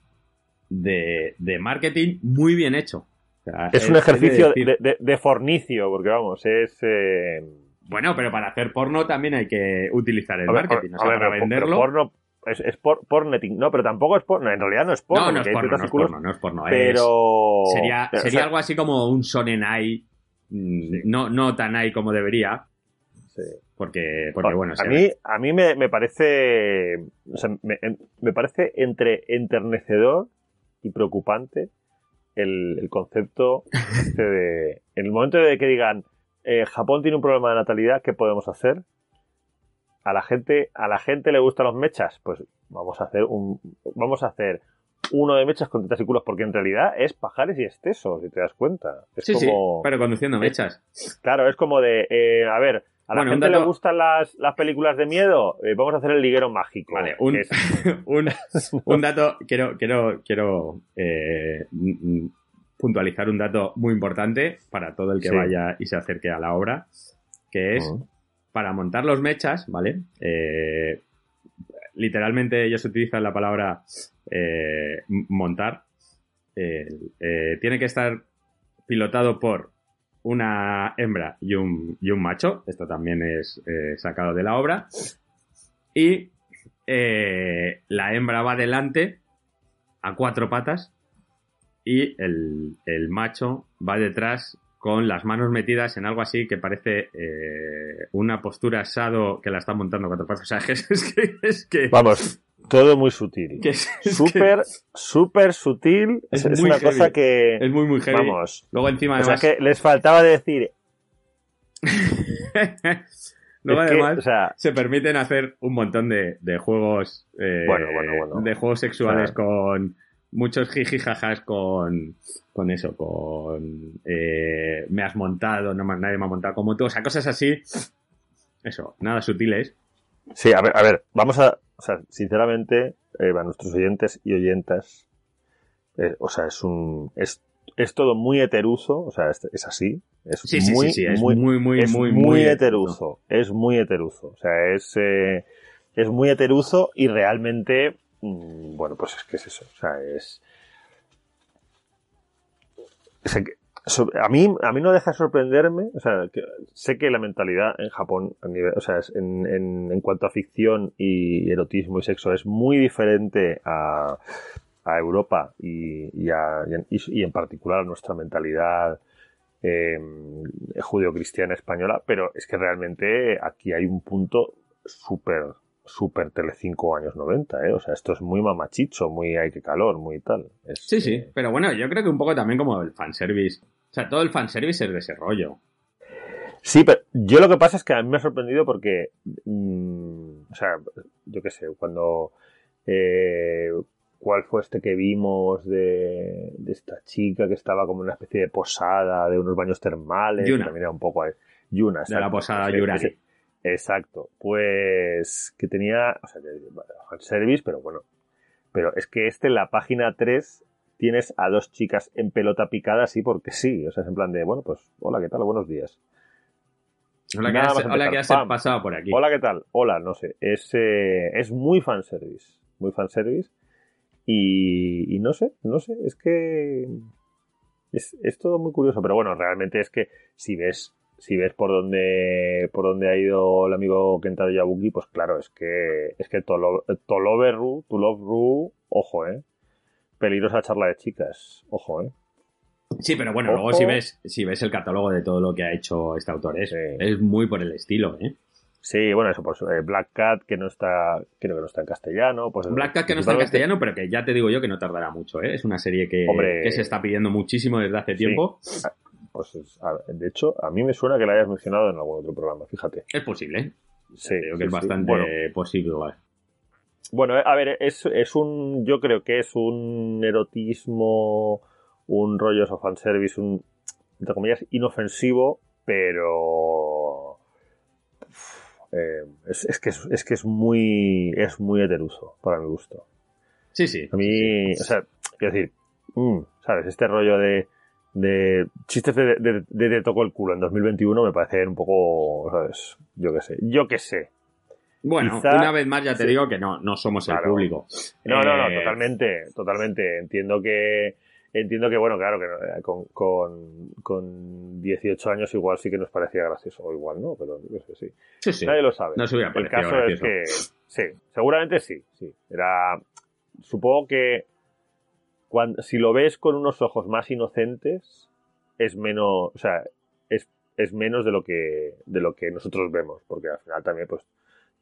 de, de marketing muy bien hecho. O sea, Es un ejercicio de, de- de fornicio, porque vamos, es. eh, Bueno, pero para hacer porno también hay que utilizar el ver, marketing. a O sea, ver, para venderlo. porno es, es por, porneting. No, pero tampoco es porno. En realidad no es porno. no, no es porno, no es porno, no es porno. es- Pero. sería o sería sea, algo así como un sonenai. mm, No, no tan ahí como debería. sí. Porque, porque bueno, a se mí, a mí me, me parece. o sea, me, me parece entre enternecedor y preocupante el, el concepto este de. En el momento de que digan. eh, Japón tiene un problema de natalidad, ¿qué podemos hacer? A la gente, a la gente le gustan los mechas, pues vamos a hacer un, vamos a hacer uno de mechas con tetas y culos, porque en realidad es pajares y excesos, si te das cuenta. Es Sí, sí, como, pero conduciendo mechas. claro, es como de, eh, a ver, a la Bueno, gente dato- le gustan las, las películas de miedo, eh, vamos a hacer el liguero mágico. Vale, un, es- un, un dato, quiero, quiero, quiero eh, puntualizar un dato muy importante para todo el que Sí. vaya y se acerque a la obra, que es. Para montar los mechas, ¿vale? Eh, literalmente ellos utilizan la palabra eh, montar. Eh, tiene que estar pilotado por una hembra y un, y un macho. Esto también es sacado de la obra. Y la hembra va delante a cuatro patas y el, el macho va detrás con las manos metidas en algo así que parece eh, una postura asado que la está montando cuatro patas. O sea, es, es que... Es que, Vamos, todo muy sutil. Súper, súper sutil. Es una heavy. cosa que, es muy, muy heavy. vamos, Luego encima o sea, además... que les faltaba decir, Luego es que, además o sea, se permiten hacer un montón de, de juegos eh, Bueno, bueno, bueno. de juegos sexuales O sea, con muchos jijijajas con con eso con eh, me has montado no nadie me ha montado como tú o sea cosas así eso nada sutiles. Sí, a ver, a ver, vamos a, o sea, sinceramente, eh, a nuestros oyentes y oyentas, eh, o sea, es un, es, es todo muy heteruzo, o sea, es, es así, es sí muy, sí, sí es muy, muy muy es muy muy, muy heteruzo, es muy heteruzo, o sea, es, eh, es muy heteruzo y realmente, mm, bueno, pues es que es eso, o sea, es, que- a mí, a mí no deja de sorprenderme, o sea, sé que la mentalidad en Japón, o sea, en, en, cuanto a ficción y erotismo y sexo, es muy diferente a, a Europa y, y, en, particular a nuestra mentalidad eh, judio-cristiana española, pero es que realmente aquí hay un punto súper, súper Telecinco años 90, ¿eh? O sea, esto es muy mamachicho, muy hay que calor, muy tal. Es, sí sí eh, pero bueno yo creo que un poco también como el fanservice o sea todo el fanservice es de ese rollo Sí, pero yo lo que pasa es que a mí me ha sorprendido porque, mm, o sea, yo qué sé, cuando, eh, ¿cuál fue este que vimos de, de esta chica que estaba como en una especie de posada de unos baños termales? Yuna. que También era un poco, Yuna, de la posada ese- Exacto, pues que tenía, o sea, fanservice, pero bueno, pero es que este en la página 3 tienes a dos chicas en pelota picada así porque sí, o sea, es en plan de, bueno, pues hola, ¿qué tal? Buenos días. hola que Nada has, más hola, que has pasado por aquí Hola, ¿qué tal? Hola, no sé. Es, eh, es muy fanservice. Muy fanservice. Y, y no sé, no sé. Es que. Es, es todo muy curioso. Pero bueno, realmente es que si ves. Si ves por dónde por dónde ha ido el amigo Kentaro Yabuki, pues claro, es que es que Tolo- Toloveru, To Love Ru, ojo, eh. Peligrosa charla de chicas, ojo, eh. Sí, pero bueno, Ojo. luego si ves, si ves el catálogo de todo lo que ha hecho este autor, es, Sí. es muy por el estilo, ¿eh? Sí, bueno, eso, pues eh, Black Cat, que no está, creo que no está en castellano, pues Black Cat que no está en castellano, pero que ya te digo yo que no tardará mucho, ¿eh? Es una serie que, Hombre. que se está pidiendo muchísimo desde hace tiempo. Pues, es- a- de hecho, a mí me suena que la hayas mencionado en algún otro programa, fíjate. Es posible, ¿eh? Sí, Creo que es sí. bastante Bueno, posible. bueno, eh, a ver, es, es un, yo creo que es un erotismo, un rollo de fanservice, un, entre comillas, inofensivo, pero eh, es, es que es, es que es muy, es muy heteruso, para mi gusto. Sí, sí. A mí, o sea, quiero decir, mm, ¿sabes? Este rollo de, de chistes de, de, de te toco el culo en 2021 me parece un poco, ¿sabes? Yo qué sé. Yo qué sé. Bueno, quizá- una vez más ya te sí. digo que no, no somos el público. No, no, no, Eh, totalmente, totalmente. Entiendo que, entiendo que, bueno, claro, que no, con, con, con 18 años igual sí que nos parecía gracioso, o igual no, pero yo qué sé, sí. Sí, sí. Nadie lo sabe. No se El caso gracioso. es que sí, seguramente sí, sí. Era, supongo que cuando, si lo ves con unos ojos más inocentes, es menos, o sea, es, es menos de lo que de lo que nosotros vemos, porque al final también pues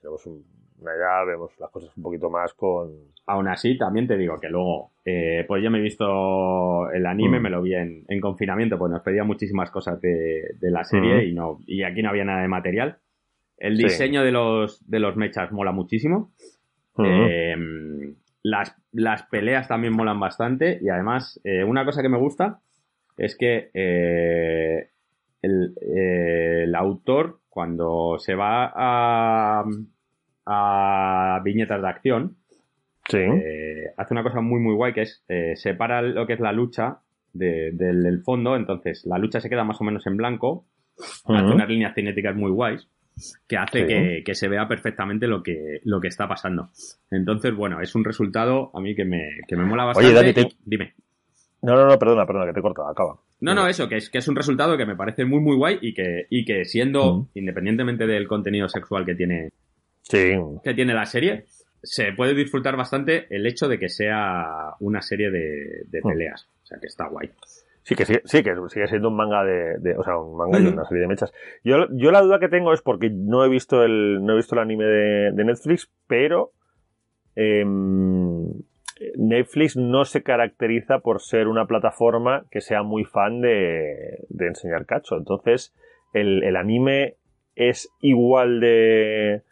tenemos un- una edad, vemos las cosas un poquito más con Aún así, también te digo que luego, eh, pues yo me he visto el anime, Mm. me lo vi en, en confinamiento, pues nos pedían muchísimas cosas de, de la serie Mm. y no y aquí no había nada de material. el Sí. diseño de los de los mechas mola muchísimo. Eh, las, las peleas también molan bastante. Y además, eh, una cosa que me gusta es que eh, el, eh, el autor, cuando se va a, a viñetas de acción, sí. hace una cosa muy muy guay que es separa lo que es la lucha de- del, del fondo, entonces la lucha se queda más o menos en blanco, hace unas líneas cinéticas muy guays que hace Sí. que, que se vea perfectamente lo que, lo que está pasando. Entonces, bueno, es un resultado a mí que me, que me mola bastante. Dani, te- y- Dime. No, no, no, perdona, perdona, que te he cortado, acaba. No, no, eso, que es, que es un resultado que me parece muy, muy guay y que, y que siendo, Mm. independientemente del contenido sexual que tiene, Sí, que tiene la serie, se puede disfrutar bastante el hecho de que sea una serie de, de Mm. peleas. O sea, que está guay. Sí que sí, sí que sigue siendo un manga de, de- o sea, un manga y Ujú. una serie de mechas. Yo, yo la duda que tengo es porque no he visto el, no he visto el anime de, de Netflix, pero em, Netflix no se caracteriza por ser una plataforma que sea muy fan de, de enseñar cacho. Entonces, el, el anime es igual de,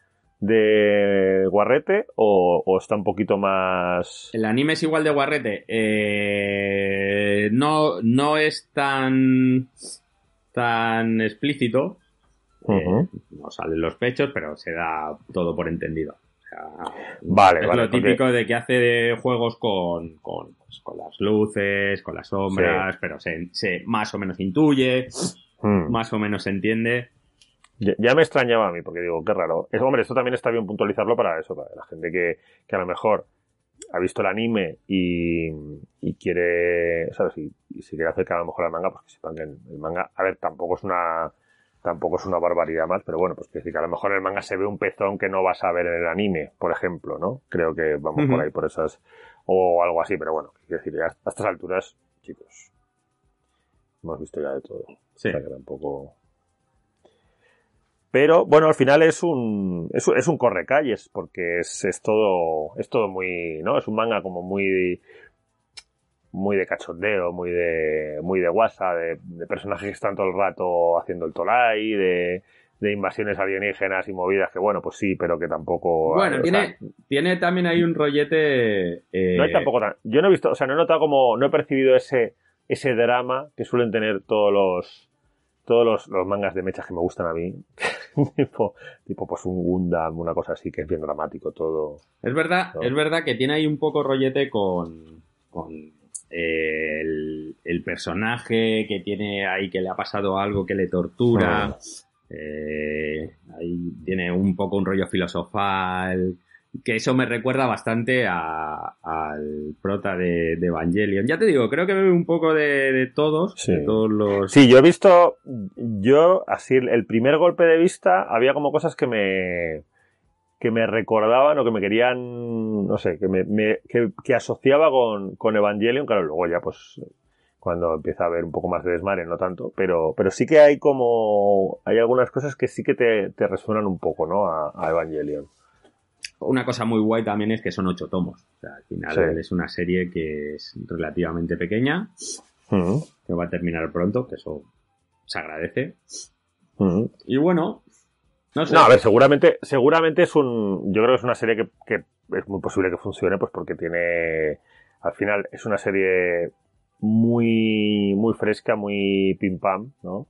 de guarrete o, o está un poquito más... El anime es igual de guarrete. Eh, no, no es tan, tan explícito. Eh, Ujú. no salen los pechos, pero se da todo por entendido. O sea, Vale, es vale, lo porque- típico de que hace de juegos con, con, pues, con las luces, con las sombras, pero se, se más o menos intuye, Mm. más o menos se entiende. Ya, ya me extrañaba a mí, porque digo, qué raro. Es, hombre, esto también está bien puntualizarlo para eso, para la gente que, que a lo mejor ha visto el anime y, y quiere, ¿sabes? Y, y si quiere acercar a lo mejor al manga, pues que sepan que el, manga, a ver, tampoco es una tampoco es una barbaridad más, pero bueno, pues que, que a lo mejor en el manga se ve un pezón que no vas a ver en el anime, por ejemplo, ¿no? Creo que vamos por ahí, por esas, o algo así, pero bueno, quiero decir, ya a estas alturas, chicos, hemos visto ya de todo. Sí. O sea que tampoco. Pero bueno, al final es un es, un- es un correcalles porque es, es todo es todo muy, ¿no? Es un manga como muy muy de cachondeo, muy de muy de guasa, de, de personajes que están todo el rato haciendo el tolai, de, de invasiones alienígenas y movidas que bueno, pues sí, pero que tampoco Bueno, tiene, sea, tiene también ahí un rollete. eh, no hay tampoco tan, yo no he visto, o sea, no he notado como no he percibido ese ese drama que suelen tener todos los todos los, los mangas de mechas que me gustan a mí. tipo, tipo, pues un Gundam, una cosa así que es bien dramático todo. Es verdad, No. es verdad que tiene ahí un poco rollete con, con eh, el, el personaje que tiene ahí que le ha pasado algo que le tortura. Ah. Eh, ahí tiene un poco un rollo filosofal. Que eso me recuerda bastante a- al prota de, de Evangelion. Ya te digo, creo que bebe un poco de, de todos. Sí. De todos los. Sí, yo he visto, yo, así, el primer golpe de vista, había como cosas que me, que me recordaban o que me querían, no sé, que me, me- que, que asociaba con, con Evangelion, claro, luego ya pues, cuando empieza a haber un poco más de desmadre, no tanto, pero, pero sí que hay como, hay algunas cosas que sí que te, te resuenan un poco, ¿no? A, a Evangelion. Una cosa muy guay también es que son ocho tomos. O sea, al final Sí. es una serie que es relativamente pequeña. Que va a terminar pronto, que eso se agradece. Y bueno, no sé. No, a ver, seguramente, seguramente es un. Yo creo que es una serie que, que es muy posible que funcione, pues porque tiene. Al final es una serie muy, muy fresca, muy pim pam, ¿no?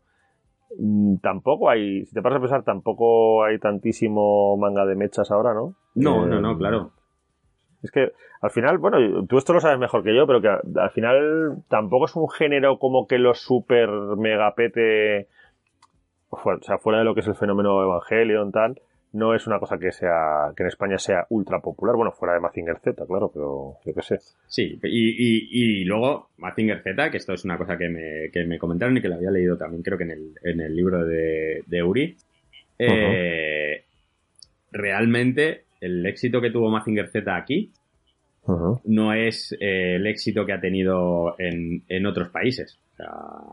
Mm, Tampoco hay, si te paras a pensar, tampoco hay tantísimo manga de mechas ahora, ¿no? No, Eh, no, no, claro. Es que al final, bueno, tú esto lo sabes mejor que yo, pero que al final tampoco es un género como que lo super megapete, o sea, fuera de lo que es el fenómeno Evangelion, tal, no es una cosa que sea, que en España sea ultra popular, bueno, fuera de Mazinger Z, claro, pero yo qué sé. Sí, y, y, y luego Mazinger Z, que esto es una cosa que me, que me comentaron y que lo había leído también, creo que en el, en el libro de, de Uri. Eh, Realmente, el éxito que tuvo Mazinger Z aquí no es eh, el éxito que ha tenido en, en otros países. O sea,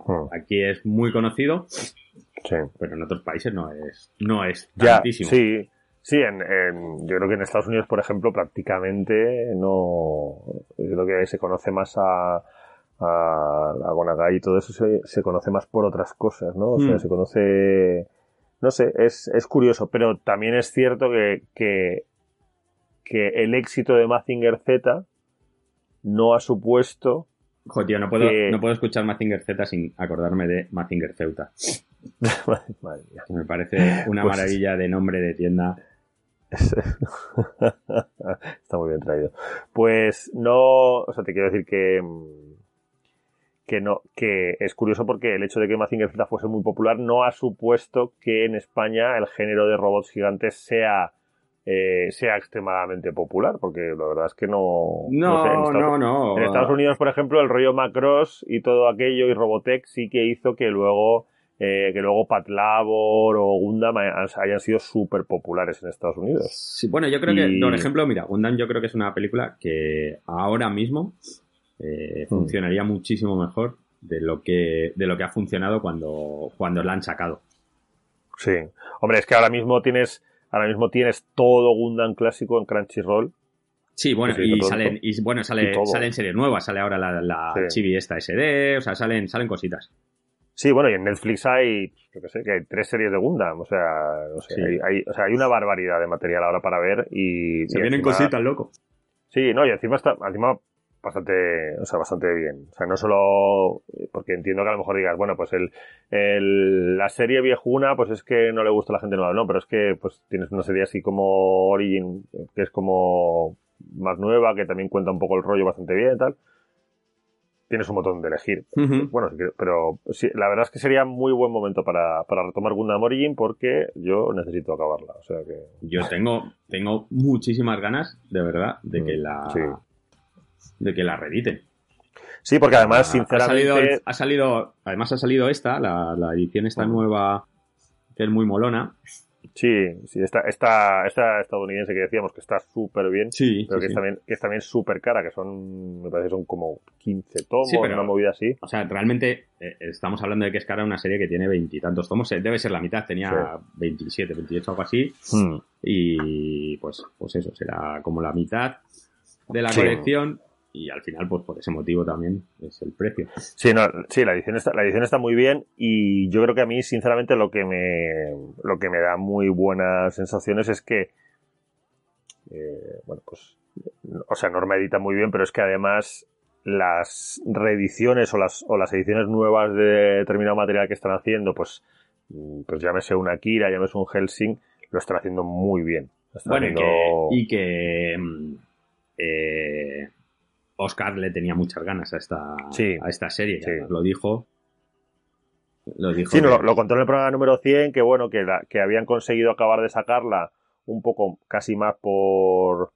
Hmm. Aquí es muy conocido, Sí. pero en otros países no es, no es Ya, tantísimo. sí. Sí, en, en- yo creo que en Estados Unidos, por ejemplo, prácticamente no. Yo creo que se conoce más a, a, a Gonagai y todo eso se, se conoce más por otras cosas, ¿no? O sea, Mm. se conoce no sé, es, es curioso, pero también es cierto que, que, que el éxito de Mazinger Z no ha supuesto Joder, no puedo, Que- no puedo escuchar Mazinger Z sin acordarme de Mazinger Ceuta. Madre mía. Me parece una Pues- maravilla de nombre de tienda. Está muy bien traído. Pues no, o sea, te quiero decir que mm, que no, que es curioso porque el hecho de que Mazinger Z fuese muy popular no ha supuesto que en España el género de robots gigantes sea eh, sea extremadamente popular, porque la verdad es que no. No, sé, en no, Estados- no. En Estados Unidos, por ejemplo, el rollo Macross y todo aquello y Robotech sí que hizo que luego eh, que luego Patlabor o Gundam hayan, sido súper populares en Estados Unidos. Sí, bueno, yo creo que, por ejemplo, mira, Gundam yo creo que es una película que ahora mismo eh, Hmm. funcionaría muchísimo mejor de lo que de lo que ha funcionado cuando, cuando la han sacado. Sí. Hombre, es que ahora mismo tienes ahora mismo tienes todo Gundam clásico en Crunchyroll. Sí, bueno, y salen, y bueno, sale, salen series nuevas, sale ahora la, la Sí. Chibi esta SD, o sea, salen, salen cositas. Sí, bueno, y en Netflix hay, yo qué sé, que hay tres series de Gundam, o sea, no sé, Sí. hay, hay- o sea, hay una barbaridad de material ahora para ver y... Se y vienen encima- cositas, loco. Sí, no, y encima está, encima bastante, o sea, bastante bien. O sea, no solo, porque entiendo que a lo mejor digas, bueno, pues el, el, la serie viejuna, pues es que no le gusta a la gente nueva, no, pero es que, pues tienes una serie así como Origin, que es como más nueva, que también cuenta un poco el rollo bastante bien y tal. Tienes un montón de elegir. Ujú. Bueno, sí que- pero sí, la verdad es que sería muy buen momento para, para retomar Gundam Origin porque yo necesito acabarla. O sea que. Yo tengo, tengo muchísimas ganas, de verdad, de que Mm, la, sí. De que la reediten. Sí, porque además, Ha- sinceramente. Ha salido, ha salido, además ha salido esta, la, la edición esta nueva, que es muy molona. Sí, sí, esta, esta, esta estadounidense que decíamos que está súper bien, Sí, pero sí, que, Es sí. también, que es también súper cara, que son, me parece que son como 15 tomos, pero- una movida así. O sea, realmente eh, estamos hablando de que es cara una serie que tiene veintitantos tomos. eh, Debe ser la mitad, tenía 27, 28, algo así. Hmm. Y pues, pues eso, será como la mitad de la colección. Y al final, pues por ese motivo también es el precio. Sí, no, sí, la edición está, la edición está muy bien y yo creo que a mí, sinceramente, lo que me, lo que me da muy buenas sensaciones es que, eh, bueno, pues, o sea, Norma edita muy bien, pero es que además las reediciones o las, o las ediciones nuevas de determinado material que están haciendo, pues, mm, pues llámese un Akira, llámese un Helsing, lo están haciendo muy bien. Están Bueno, y que, haciendo- y que mm, eh, Oscar le tenía muchas ganas a esta, Sí. a esta serie. Sí. Lo dijo. Lo dijo. Sí, no, lo, lo contó en el programa número 100, que bueno, que, la- que habían conseguido acabar de sacarla un poco casi más por,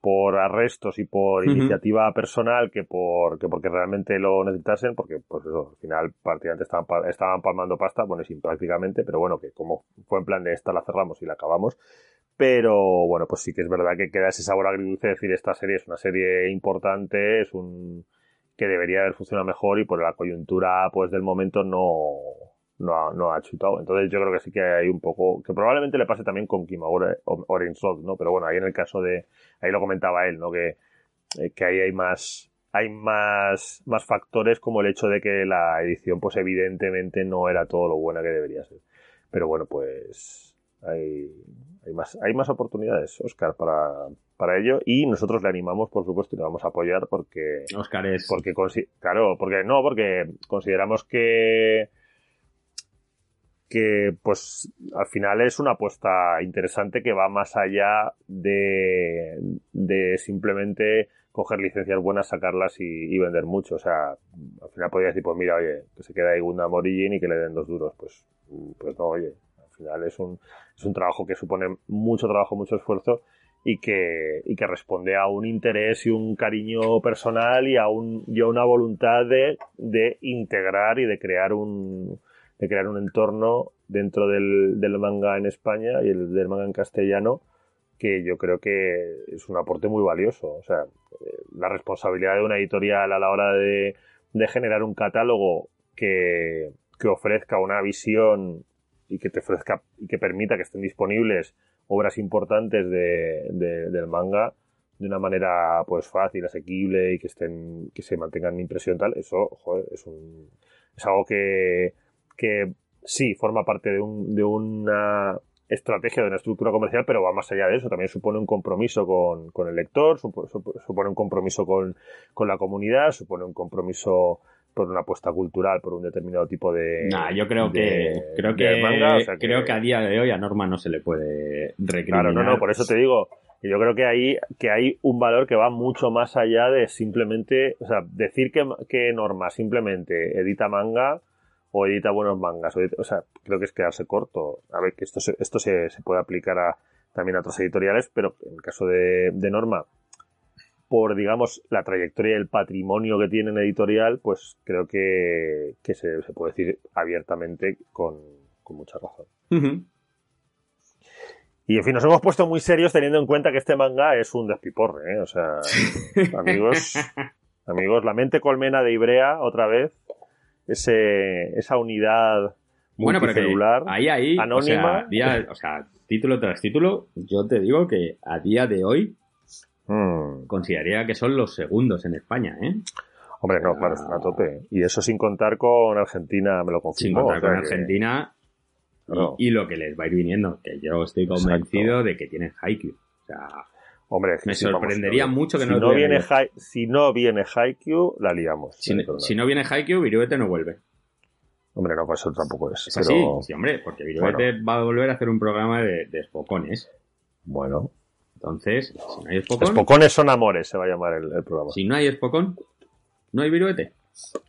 por arrestos y por iniciativa personal que, por, que porque realmente lo necesitasen, porque pues eso, al final prácticamente estaban, estaban palmando pasta, bueno, sin prácticamente, pero bueno, que como fue en plan de esta la cerramos y la acabamos. Pero bueno, pues sí que es verdad que queda ese sabor agridulce de decir esta serie es una serie importante, es un que debería haber funcionado mejor y por la coyuntura pues del momento no, no, ha, no ha chutado. Entonces yo creo que sí que hay un poco, que probablemente le pase también con Kimagure Orange Road, ¿no? Pero bueno, ahí en el caso de, ahí lo comentaba él, ¿no? Que, eh, que ahí hay más, hay más, más factores como el hecho de que la edición pues evidentemente no era todo lo buena que debería ser. Pero bueno, pues hay, hay más, hay más oportunidades, Oscar, para, para ello y nosotros le animamos, por supuesto, y le vamos a apoyar porque, Oscar es. porque claro, porque no, porque consideramos que que pues al final es una apuesta interesante que va más allá de, de simplemente coger licencias buenas, sacarlas y, y vender mucho. O sea, al final podría decir, pues mira, oye, que se queda ahí Gundam Origin y que le den dos duros. Pues, pues no, oye, final es un, es un trabajo que supone mucho trabajo, mucho esfuerzo y que, y que responde a un interés y un cariño personal y a, un, y a una voluntad de, de integrar y de crear un, de crear un entorno dentro del, del manga en España y el del manga en castellano que yo creo que es un aporte muy valioso. O sea, eh, la responsabilidad de una editorial a la hora de, de generar un catálogo que, que ofrezca una visión y que te ofrezca y que permita que estén disponibles obras importantes de, de- del manga de una manera pues fácil, asequible y que estén que se mantengan en impresión tal, eso joder, es un es algo que, que sí, forma parte de, un, de una estrategia, de una estructura comercial, pero va más allá de eso. También supone un compromiso con, con el lector, supo- supo- supone un compromiso con, con la comunidad, supone un compromiso por una apuesta cultural, por un determinado tipo de. Nah, yo creo que, creo que, manga, o sea creo que a día de hoy a Norma no se le puede recriminar. Claro, no, no, por eso te digo que yo creo que hay, que hay un valor que va mucho más allá de simplemente, o sea, decir que, que Norma simplemente edita manga o edita buenos mangas, o, edita- o sea, creo que es quedarse corto. A ver, que esto, se, esto se, se puede aplicar a, también a otras editoriales, pero en el caso de, de Norma, por, digamos, la trayectoria y el patrimonio que tiene en editorial, pues creo que, que se, se puede decir abiertamente con, con mucha razón. Y en fin, nos hemos puesto muy serios teniendo en cuenta que este manga es un despiporre, ¿eh? O sea, amigos, amigos, la mente colmena de Ibrea, otra vez, ese, esa unidad Bueno, pero multicelular. ahí, ahí, anónima. O sea, día- o sea, título tras título, yo te digo que a día de hoy Mm. consideraría que son los segundos en España, ¿eh? Hombre, no, claro, están a tope. Y eso sin contar con Argentina, me lo Sin confirmó. contar o sea con que- Argentina y- lo que les va a ir viniendo, que yo estoy convencido de que tienen Haikyuu. O sea, Hombre, me sí, sorprendería mucho que si no no viene Si no viene Haikyuu, la liamos. si, No si viene Haikyuu, Viruete no vuelve. Hombre, no, pues eso tampoco es. Es así, pero, sí, hombre, porque Viruete va a volver a hacer un programa de, de espocones. Bueno, Entonces, si no hay espocón, Espocones son amores, se va a llamar el, el programa. si no hay espocón, no hay Viruete.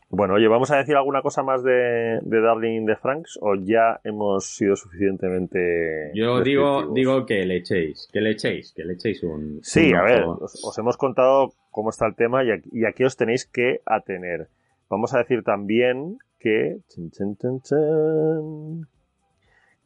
Bueno, oye, ¿vamos a decir alguna cosa más de, de Darling de Franks o ya hemos sido suficientemente Yo digo, digo que le echéis, que le echéis, que le echéis un. Sí, un a ver, os, os hemos contado cómo está el tema y aquí, y aquí os tenéis que atener. Vamos a decir también que... chin, chin, chin, chin,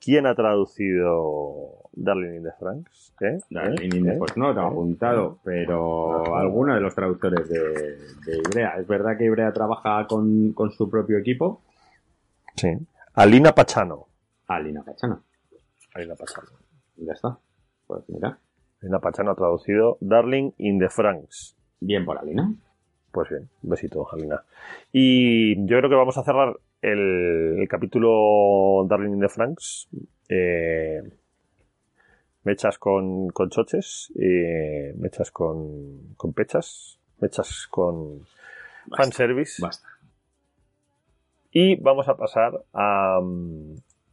¿Quién ha traducido Darling in the Franks? ¿Eh? Darling ¿Eh? in the- ¿Eh? Pues no lo tengo ¿Eh? apuntado, pero alguno de los traductores de, de Ibrea. Es verdad que Ibrea trabaja con, con su propio equipo. Sí. Alina Pachano. Alina Pachana. Alina Pachano. Ya está. Pues mira, Alina Pachano ha traducido Darling in the Franks. bien por Alina. Pues bien, un besito, Jalina. Y yo creo que vamos a cerrar el, el capítulo Darling in the Franks. Eh, mechas con, con choches, eh, mechas con, con pechas, mechas con Basta, fanservice. Basta. Y vamos a pasar a.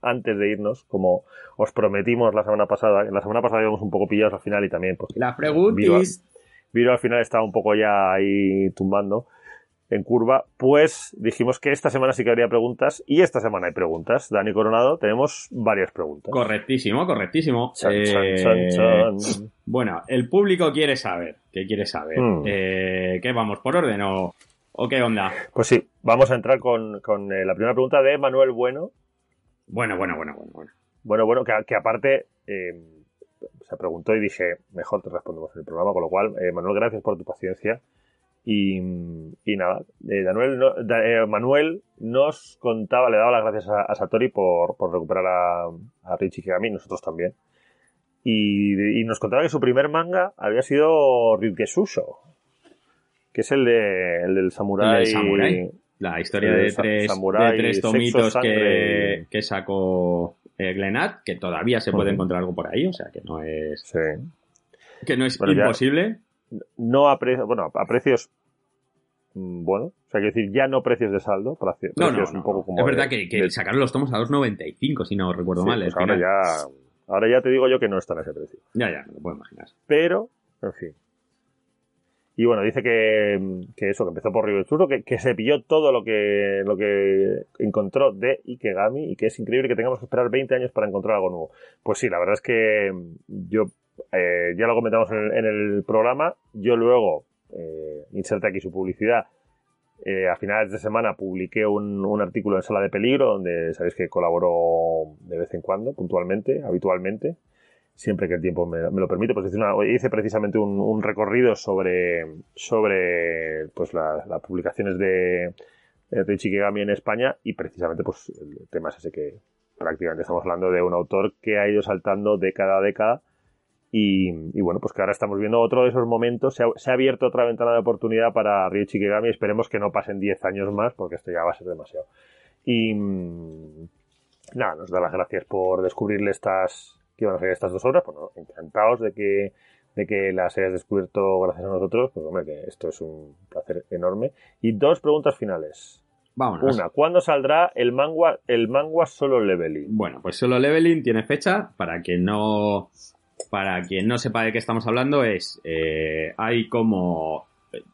Antes de irnos, como os prometimos la semana pasada, la semana pasada íbamos un poco pillados al final y también, pues Las Viva. preguntis. Viro al final estaba un poco ya ahí tumbando en curva, pues dijimos que esta semana sí que habría preguntas y esta semana hay preguntas. Dani Coronado, tenemos varias preguntas. Correctísimo, correctísimo. Chan, Eh, chan, chan, chan. Bueno, el público quiere saber. ¿Qué quiere saber? Hmm. Eh, ¿Qué vamos? ¿Por orden o, o qué onda? Pues sí, vamos a entrar con, con, eh, la primera pregunta de Manuel Bueno. Bueno, bueno, bueno, bueno. bueno. Bueno, bueno, que, que aparte se preguntó y dije, mejor te respondemos en el programa, con lo cual, Manuel, gracias por tu paciencia. Y, y nada, eh, no- eh, Manuel nos contaba, le daba las gracias a, a Satori por, por recuperar a, a Richie Kigami, nosotros también. Y, y nos contaba que su primer manga había sido Ryukesusho, que es el, de, el del samurái. Samurái. La historia de tres, samurái, de tres tomitos que, que sacó eh, Glenat, que todavía se puede encontrar algo por ahí, o sea que no es, Sí. que no es imposible. No a precios, bueno, a precios mm, bueno, o sea, quiero decir, ya no precios de saldo, precios No, no, un poco como Es de- verdad que, que de- sacaron los tomos a 2.95, si no recuerdo sí, mal. pues ahora ya, ahora ya te digo yo que no están a ese precio. ya, ya, me lo puedo imaginar. Pero, en fin. Y bueno, dice que, que eso, que empezó por Río Churro, que, que se pilló todo lo que, lo que encontró de Ikegami y que es increíble que tengamos que esperar 20 años para encontrar algo nuevo. Pues sí, la verdad es que yo, eh, ya lo comentamos en el, programa, yo luego, eh, inserta aquí su publicidad, eh, a finales de semana publiqué un, artículo en Sala de Peligro, donde sabéis que colaboro de vez en cuando, puntualmente, habitualmente siempre que el tiempo me, lo permite, pues hice, una- hice precisamente un, recorrido sobre, sobre pues la- las publicaciones de, de Ichikegami en España y precisamente pues el tema es ese que prácticamente estamos hablando de un autor que ha ido saltando década a década y, y bueno, pues que ahora estamos viendo otro de esos momentos, se ha, se ha abierto otra ventana de oportunidad para Ryuichi Kigami, esperemos que no pasen 10 años más porque esto ya va a ser demasiado. Y, mm, Nada, nos da las gracias por descubrirle estas, que iban a ser estas dos obras. Bueno, encantados de que, de que las hayas descubierto gracias a nosotros. Pues hombre, que esto es un placer enorme. Y dos preguntas finales. Vámonos. Una, ¿cuándo saldrá el manga, el manga solo leveling? Bueno, pues solo leveling tiene fecha para que no para quien no sepa de qué estamos hablando es eh, hay como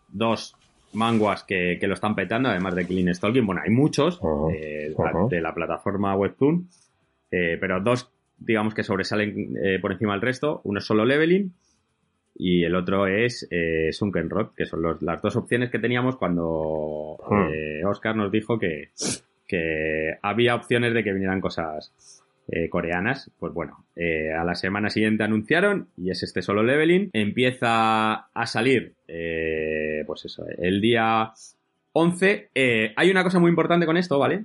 dos manguas que, que lo están petando además de Killing Stalking bueno hay muchos eh, de la plataforma Webtoon eh, pero dos digamos que sobresalen eh, por encima del resto. Uno es solo leveling y el otro es eh, Sunken Rock que son los- las dos opciones que teníamos cuando eh, Oscar nos dijo que, que había opciones de que vinieran cosas eh, coreanas. Pues bueno, eh, a la semana siguiente anunciaron y es este solo leveling. Empieza a salir, eh, pues eso, el día 11. Eh, hay una cosa muy importante con esto, ¿vale?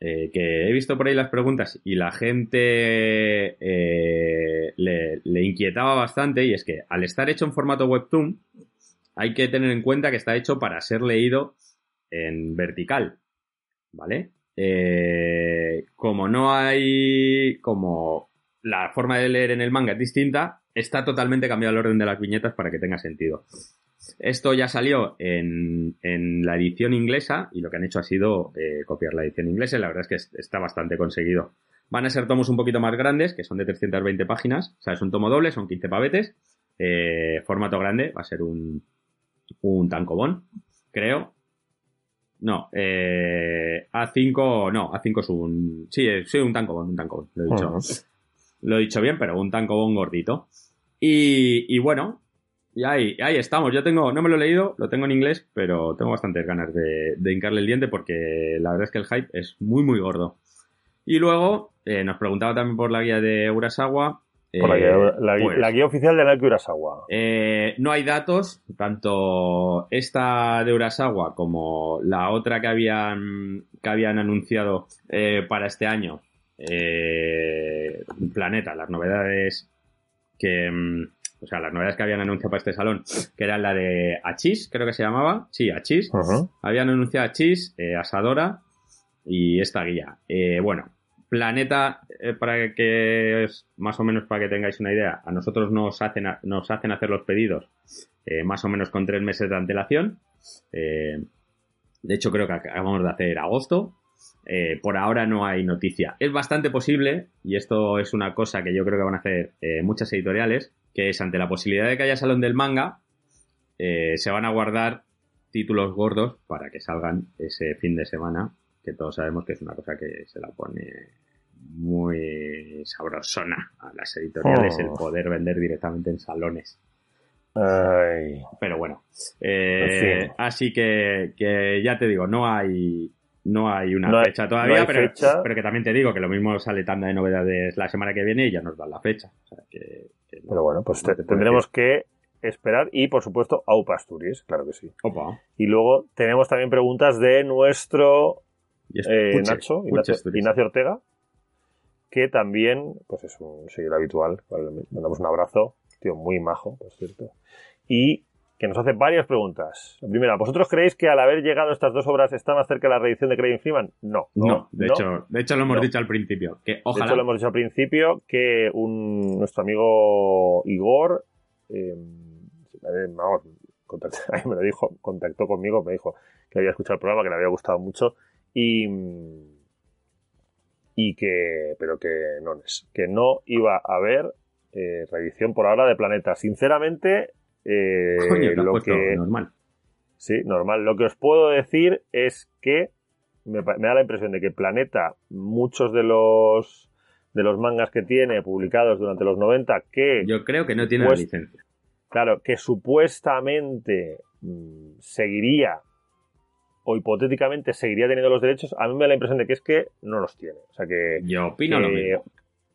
Que he visto por ahí las preguntas y la gente le, le inquietaba bastante y es que al estar hecho en formato webtoon hay que tener en cuenta que está hecho para ser leído en vertical, ¿vale? Eh, como no hay, como la forma de leer en el manga es distinta, está totalmente cambiado el orden de las viñetas para que tenga sentido. Esto ya salió en, en la edición inglesa y lo que han hecho ha sido eh, copiar la edición inglesa y la verdad es que es- está bastante conseguido. Van a ser tomos un poquito más grandes, que son de 320 páginas, o sea, es un tomo doble, son 15 pavetes, eh, formato grande, va a ser un, un tankobon, creo. No, eh, A5, no, A5 es un... Sí, eh, sí, un tankobon, un tankobon, lo he dicho. Ajá. Lo he dicho bien, pero un tankobon gordito. Y, y bueno, y ahí, ahí estamos. Yo tengo, no me lo he leído, lo tengo en inglés, pero tengo bastantes ganas de, de hincarle el diente porque la verdad es que el hype es muy, muy gordo. Y luego, eh, nos preguntaba también por la guía de Urasawa. Por la, eh, guía, la, pues, la guía oficial de Naoki Urasawa. eh, no hay datos, tanto esta de Urasawa como la otra que habían, que habían anunciado eh, para este año, eh, Planeta, las novedades que, mm, o sea, las novedades que habían anunciado para este salón, que eran la de Achis, creo que se llamaba, sí, Achis, habían anunciado Achis, eh, Asadora y esta guía. Eh, bueno, Planeta, eh, para que es más o menos para que tengáis una idea, a nosotros nos hacen, nos hacen hacer los pedidos eh, más o menos con tres meses de antelación. Eh, de hecho, creo que acabamos de hacer agosto. Por ahora no hay noticia. Es bastante posible, y esto es una cosa que yo creo que van a hacer muchas editoriales, que es ante la posibilidad de que haya salón del manga, se van a guardar títulos gordos para que salgan ese fin de semana, que todos sabemos que es una cosa que se la pone muy sabrosona a las editoriales Oh. el poder vender directamente en salones. Ay. Pero bueno, eh, así que, que ya te digo, no hay no hay una No hay- fecha todavía, no pero, fecha. pero que también te digo que lo mismo sale tanda de novedades la semana que viene y ya nos dan la fecha. O sea, que- que no- Pero bueno, pues te- te tendremos decir. que esperar y, por supuesto, Aupa Asturias, claro que sí. Opa. Y luego tenemos también preguntas de nuestro eh, Puche, Nacho, Puche Ignacio, Ortega, que también pues es un seguidor habitual. Vale, le mandamos un abrazo, tío muy majo, por cierto. Y que nos hace varias preguntas. La primera, ¿vosotros creéis que al haber llegado estas dos obras está más cerca de la reedición de Craig Freeman? No. No, de, Hecho, de hecho lo hemos No. dicho al principio. Que De ojalá. hecho, lo hemos dicho al principio que un, nuestro amigo Igor, eh, vamos, contactó, ahí me lo dijo, contactó conmigo, me dijo que había escuchado el programa, que le había gustado mucho y, y que, pero que no es, que no iba a haber eh, reedición por ahora de Planeta. Sinceramente, eh, Coño, lo que normal. Sí, normal. Lo que os puedo decir es que me da la impresión de que Planeta, muchos de los de los mangas que tiene publicados durante los 90, que, Yo creo que no tiene Pues- la licencia. claro, que supuestamente mm, seguiría o hipotéticamente seguiría teniendo los derechos, a mí me da la impresión de que es que no los tiene. O sea, que, Yo opino que, lo mismo.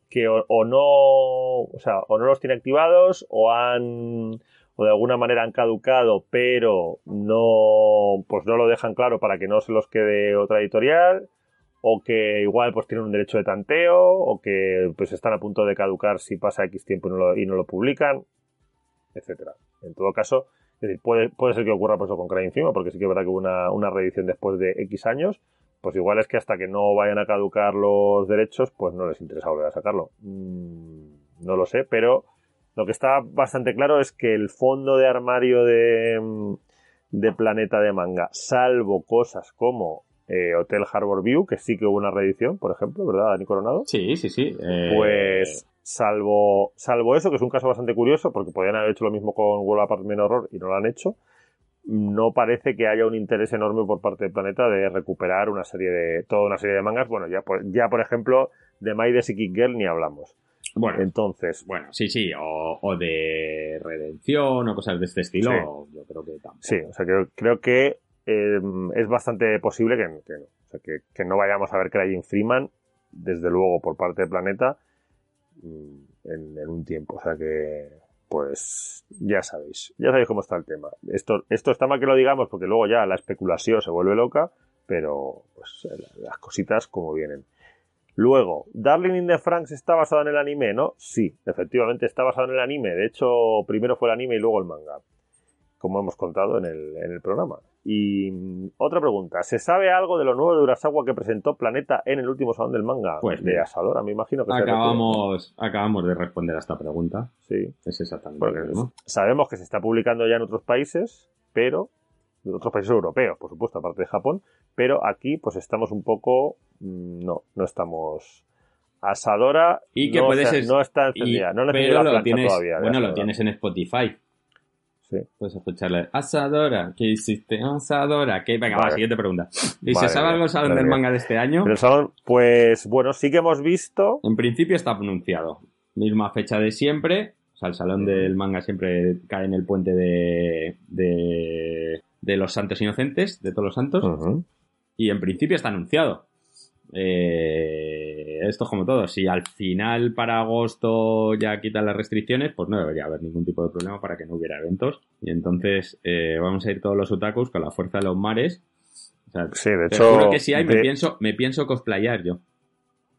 que o, o no, o sea, o no los tiene activados o han o de alguna manera han caducado, pero no pues no lo dejan claro para que no se los quede otra editorial o que igual pues tienen un derecho de tanteo o que pues están a punto de caducar si pasa X tiempo y no lo, y no lo publican, etcétera. En todo caso, es decir, puede, puede ser que ocurra por eso con Crying Film, porque sí que es verdad que hubo una, una reedición después de X años, pues igual es que hasta que no vayan a caducar los derechos, pues no les interesa volver a sacarlo. Mm, no lo sé, pero lo que está bastante claro es que el fondo de armario de, mm, de Planeta de Manga, salvo cosas como eh, Hotel Harbor View, que sí que hubo una reedición, por ejemplo, ¿verdad, Dani Coronado? Sí, sí, sí. eh, Pues salvo, salvo eso, que es un caso bastante curioso, porque podrían haber hecho lo mismo con World Apartment Horror y no lo han hecho, no parece que haya un interés enorme por parte del planeta de recuperar una serie de, toda una serie de mangas. Bueno, ya por, ya por ejemplo, de My the Psychic Girl ni hablamos. Bueno, Entonces, bueno, sí, sí, o, o de redención o cosas de este estilo, yo creo que tampoco. sí, o sea, que creo que eh, es bastante posible que, que no. O sea, que, que no vayamos a ver Crying Freeman, desde luego, por parte del planeta, en, en un tiempo. O sea que, pues, ya sabéis. Ya sabéis cómo está el tema. Esto, esto está mal que lo digamos porque luego ya la especulación se vuelve loca, pero pues las cositas como vienen. Luego, Darling in the Franks está basado en el anime, ¿no? Sí, efectivamente está basado en el anime. De hecho, primero fue el anime y luego el manga. Como hemos contado en el, en el programa. Y mm, otra pregunta. ¿Se sabe algo de lo nuevo de Urasawa que presentó Planeta en el último salón del manga? Pues de Asadora, me imagino que. Acabamos, acabamos de responder a esta pregunta. Sí. Es exactamente Porque lo mismo. sabemos que se está publicando ya en otros países, pero en otros países europeos, por supuesto, aparte de Japón, pero aquí pues estamos un poco mm, no, no estamos Asadora Y que no, puede se- ser- no está Y- encendida, no le pero lo tienes, todavía. de bueno, lo tienes en Spotify. Sí. Puedes. Asadora, ¿qué hiciste? Asadora, ¿qué? Venga, va, Vale. siguiente pregunta. ¿Y Madre se sabe algo salón del manga de este año? El salón, pues bueno, sí que hemos visto En principio está anunciado. Misma fecha de siempre. O sea, el salón del manga siempre cae en el puente de, de, de los santos inocentes, de todos los santos. Y en principio está anunciado. Eh, esto es como todo. Si al final para agosto ya quitan las restricciones, pues no debería haber ningún tipo de problema para que no hubiera eventos. Y entonces eh, vamos a ir todos los otakus con la fuerza de los mares. O sea, Sí, de hecho, juro que si hay, me pienso, me pienso cosplayar yo.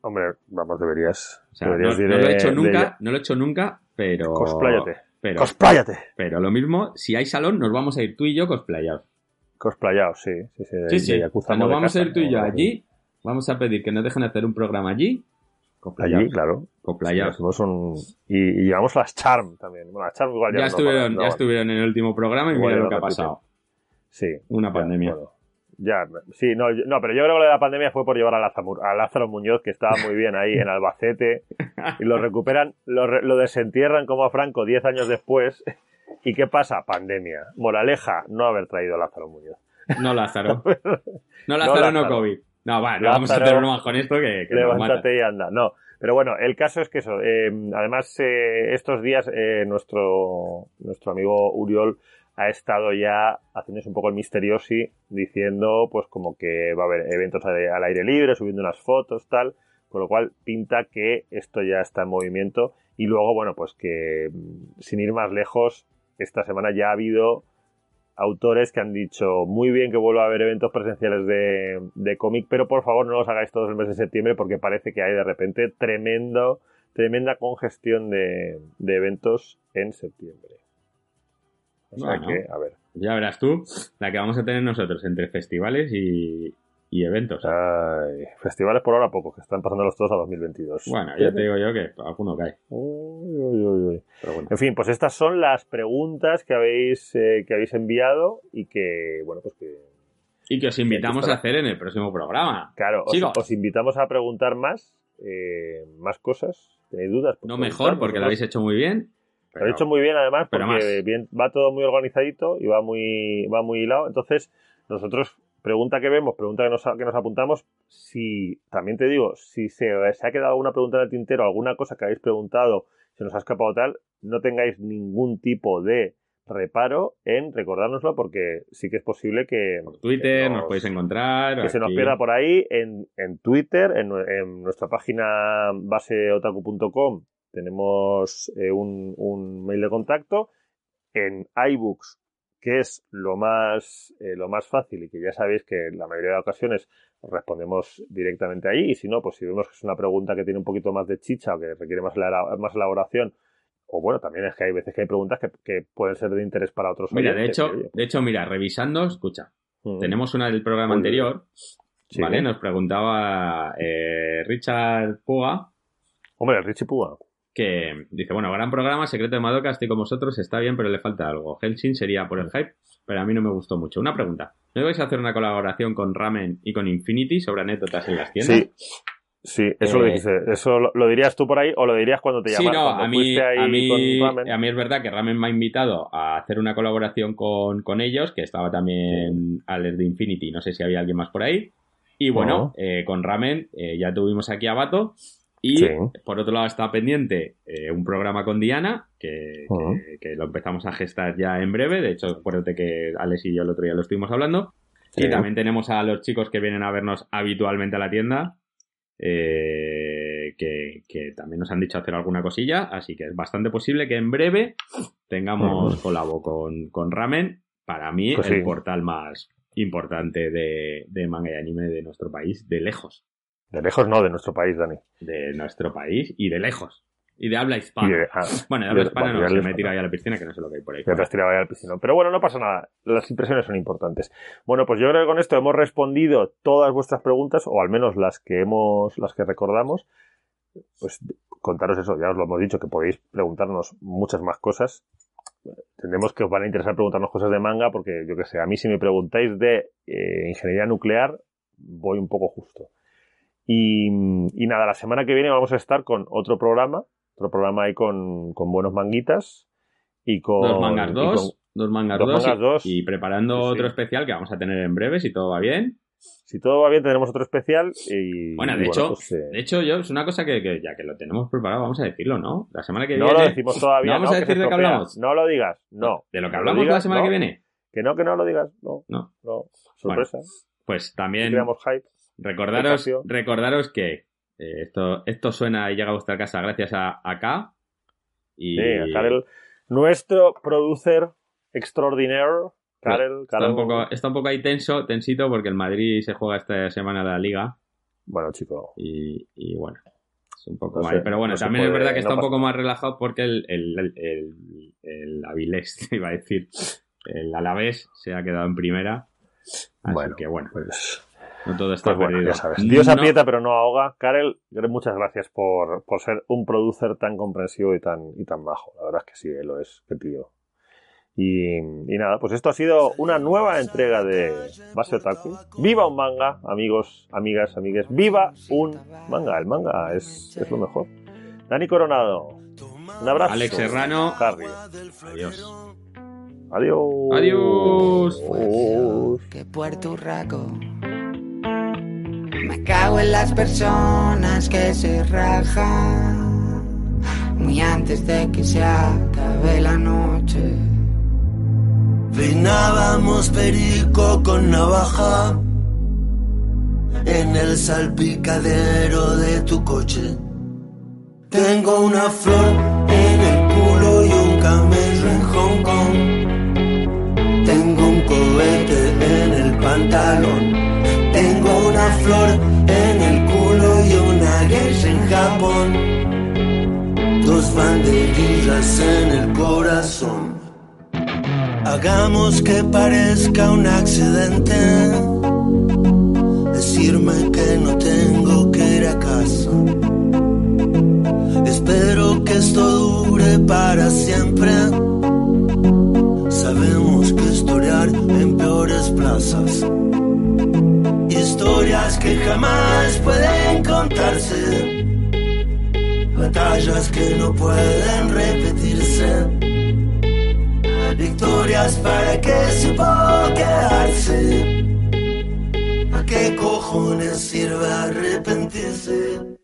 hombre, vamos, deberías. O sea, no, deberías no ir lo he hecho de- nunca, no lo he hecho nunca, pero. Cospláyate. Pero, Cospláyate. pero lo mismo, si hay salón, nos vamos a ir tú y yo cosplayados. Cosplayados, sí, sí, sí. Sí, sí. O sea, nos vamos a ir tú y yo allí, vamos a pedir que nos dejen hacer un programa allí. Allí, claro. Hacemos un... y, y llevamos las Charm también. Bueno, las Charm igual ya, ya no estuvieron, no, ya estuvieron en el último programa y mira lo que ha pasado. Sí. Una pandemia. bueno. Ya, sí, no, no, pero yo creo que lo de la pandemia fue por llevar a Lázaro, a Lázaro Muñoz, que estaba muy bien ahí en Albacete, y lo recuperan, lo, desentierran como a Franco 10 años después. ¿Y qué pasa? Pandemia. Moraleja, no haber traído a Lázaro Muñoz. No Lázaro. No Lázaro, no, Lázaro. COVID. No, va, no vamos a hacer uno más con esto que. Levántate y anda. No, pero bueno, el caso es que eso. eh, además, eh, estos días eh, nuestro, nuestro amigo Uriol ha estado ya haciéndose un poco el misteriosi, diciendo pues como que va a haber eventos al, al aire libre, subiendo unas fotos, tal, con lo cual pinta que esto ya está en movimiento. Y luego, bueno, pues que mm, sin ir más lejos, esta semana ya ha habido autores que han dicho muy bien que vuelva a haber eventos presenciales de, de cómic, pero por favor no los hagáis todos el mes de septiembre porque parece que hay de repente tremendo, tremenda congestión de, de eventos en septiembre. O sea Bueno. que, a ver. Ya verás tú la que vamos a tener nosotros entre festivales y, y eventos. Ay, festivales por ahora pocos, que están pasando los todos a 2022. Bueno, ya te digo yo que alguno cae. Uy, uy, uy, uy. Pero bueno. En fin, pues estas son las preguntas que habéis, eh, que habéis enviado y que, bueno, pues que Y que os invitamos a hacer en el próximo programa. Claro, os, invitamos a preguntar más, eh, más cosas. ¿Tenéis dudas? Pues No mejor, porque lo habéis hecho muy bien. Lo habéis hecho muy bien, además, porque bien, va todo muy organizadito y va muy, va muy hilado. Entonces, nosotros, pregunta que vemos, pregunta que nos, que nos apuntamos, si, también te digo, si se, se ha quedado alguna pregunta en el tintero, alguna cosa que habéis preguntado, se nos ha escapado tal, no tengáis ningún tipo de reparo en recordárnoslo, porque sí que es posible que, Por Twitter, que nos, nos- podéis encontrar. que se nos pierda por ahí en, en Twitter, en nuestra página baseotaku.com tenemos eh, un, un mail de contacto, en iBooks, que es lo más, eh, lo más fácil y que ya sabéis que en la mayoría de ocasiones respondemos directamente ahí y si no, pues si vemos que es una pregunta que tiene un poquito más de chicha o que requiere más, más elaboración o bueno, también es que hay veces que hay preguntas que, que pueden ser de interés para otros Mira, de hecho, oye. de hecho, mira, revisando, escucha, Mm. tenemos una del programa Muy anterior Sí. ¿vale? Nos preguntaba eh, Richard Puga, Hombre, Richie Púa. Que dice, bueno, gran programa, Secreto de Madoka, estoy con vosotros, está bien, pero le falta algo. Helsing sería por el hype, pero a mí no me gustó mucho. Una pregunta, ¿no vais a hacer una colaboración con Ramen y con Infinity sobre anécdotas en las tiendas? Sí. Sí, eso lo Eh, dijiste. ¿Eso lo, lo dirías tú por ahí o lo dirías cuando te Sí, llamaron? no, a mí, fuiste ahí a, mí, con Ramen? a mí es verdad que Ramen me ha invitado a hacer una colaboración con, con ellos, que estaba también Alex de Infinity, no sé si había alguien más por ahí. Y bueno, eh, con Ramen eh, ya tuvimos aquí a Bato. Y Sí. por otro lado está pendiente eh, un programa con Diana, que, que- que lo empezamos a gestar ya en breve. De hecho, acuérdate que Alex y yo el otro día lo estuvimos hablando. Sí. Y también tenemos a los chicos que vienen a vernos habitualmente a la tienda, eh, que, que también nos han dicho hacer alguna cosilla, así que es bastante posible que en breve tengamos Ujú. colabo con, con Ramen, para mí Pues el sí. portal más importante de, de manga y anime de nuestro país, de lejos, De lejos no, de nuestro país, Dani. de nuestro país y de lejos, y de habla hispana. De- ah, bueno, de habla hispana no, se me tira ahí a la piscina que no sé lo que hay por ahí. Te has tirado ahí al piscino. Pero bueno, no pasa nada. Las impresiones son importantes. Bueno, pues yo creo que con esto hemos respondido todas vuestras preguntas, o al menos las que hemos, las que recordamos. Pues contaros eso, ya os lo hemos dicho, que podéis preguntarnos muchas más cosas. Entendemos que os van a interesar preguntarnos cosas de manga, porque yo que sé, a mí si me preguntáis de eh, ingeniería nuclear, voy un poco justo. Y, y nada, la semana que viene vamos a estar con otro programa, otro programa ahí con, con buenos manguitas y con... Dos mangas dos, mangas y- preparando Sí, sí. otro especial que vamos a tener en breve, si todo va bien. si todo va bien, tenemos otro especial y... Bueno, de y hecho, pues, eh, de hecho, yo es una cosa que, que ya que lo tenemos preparado, vamos a decirlo, ¿no? La semana que no viene. lo decimos todavía, ¿No vamos ¿no? a decir de qué hablamos? No lo digas, no. De lo que No hablamos la digas, semana no. que viene. Que no, que no lo digas, no. No. No, sorpresa. Pues también creamos hype. Recordaros, recordaros que eh, esto, esto suena y llega a vuestra casa gracias a acá. Y Sí, a Karel, nuestro producer extraordinario, Karel, está, Karel. un poco, está un poco ahí tenso, tensito, porque el Madrid se juega esta semana la liga. Bueno, chico, Y, y bueno, es un poco No mal. sé, Pero bueno, no también es verdad que está un poco más relajado porque el, el, el, el, el Avilés, iba a decir, el Alavés se ha quedado en primera. Así Bueno, que bueno, pues, no todo está pues bueno, perdido. ya sabes. Dios No- aprieta pero no ahoga. Karel, muchas gracias por, por ser un producer tan comprensivo y tan, y tan bajo. La verdad es que sí, lo es, qué tío. Y, y nada, pues esto ha sido una nueva entrega de Base Otaku. ¡Viva un manga, amigos, amigas, amigues! ¡Viva un manga! El manga es, es lo mejor. Dani Coronado, un abrazo. Alex Serrano, Harry. adiós. Adiós. Adiós. Adiós. que Puerto Rico. Cago en las personas que se rajan muy antes de que se acabe la noche. Peinábamos perico con navaja en el salpicadero de tu coche. Tengo una flor en el culo y un camello en Hong Kong. Tengo un cohete en el pantalón. Banderillas en el corazón. Hagamos que parezca un accidente. Decirme que no tengo que ir a casa. Espero que esto dure para siempre. Sabemos que historiar en peores plazas. Historias que jamás pueden contarse. Batallas que no pueden repetirse. Victorias para que supo quedarse. ¿A qué cojones sirve arrepentirse?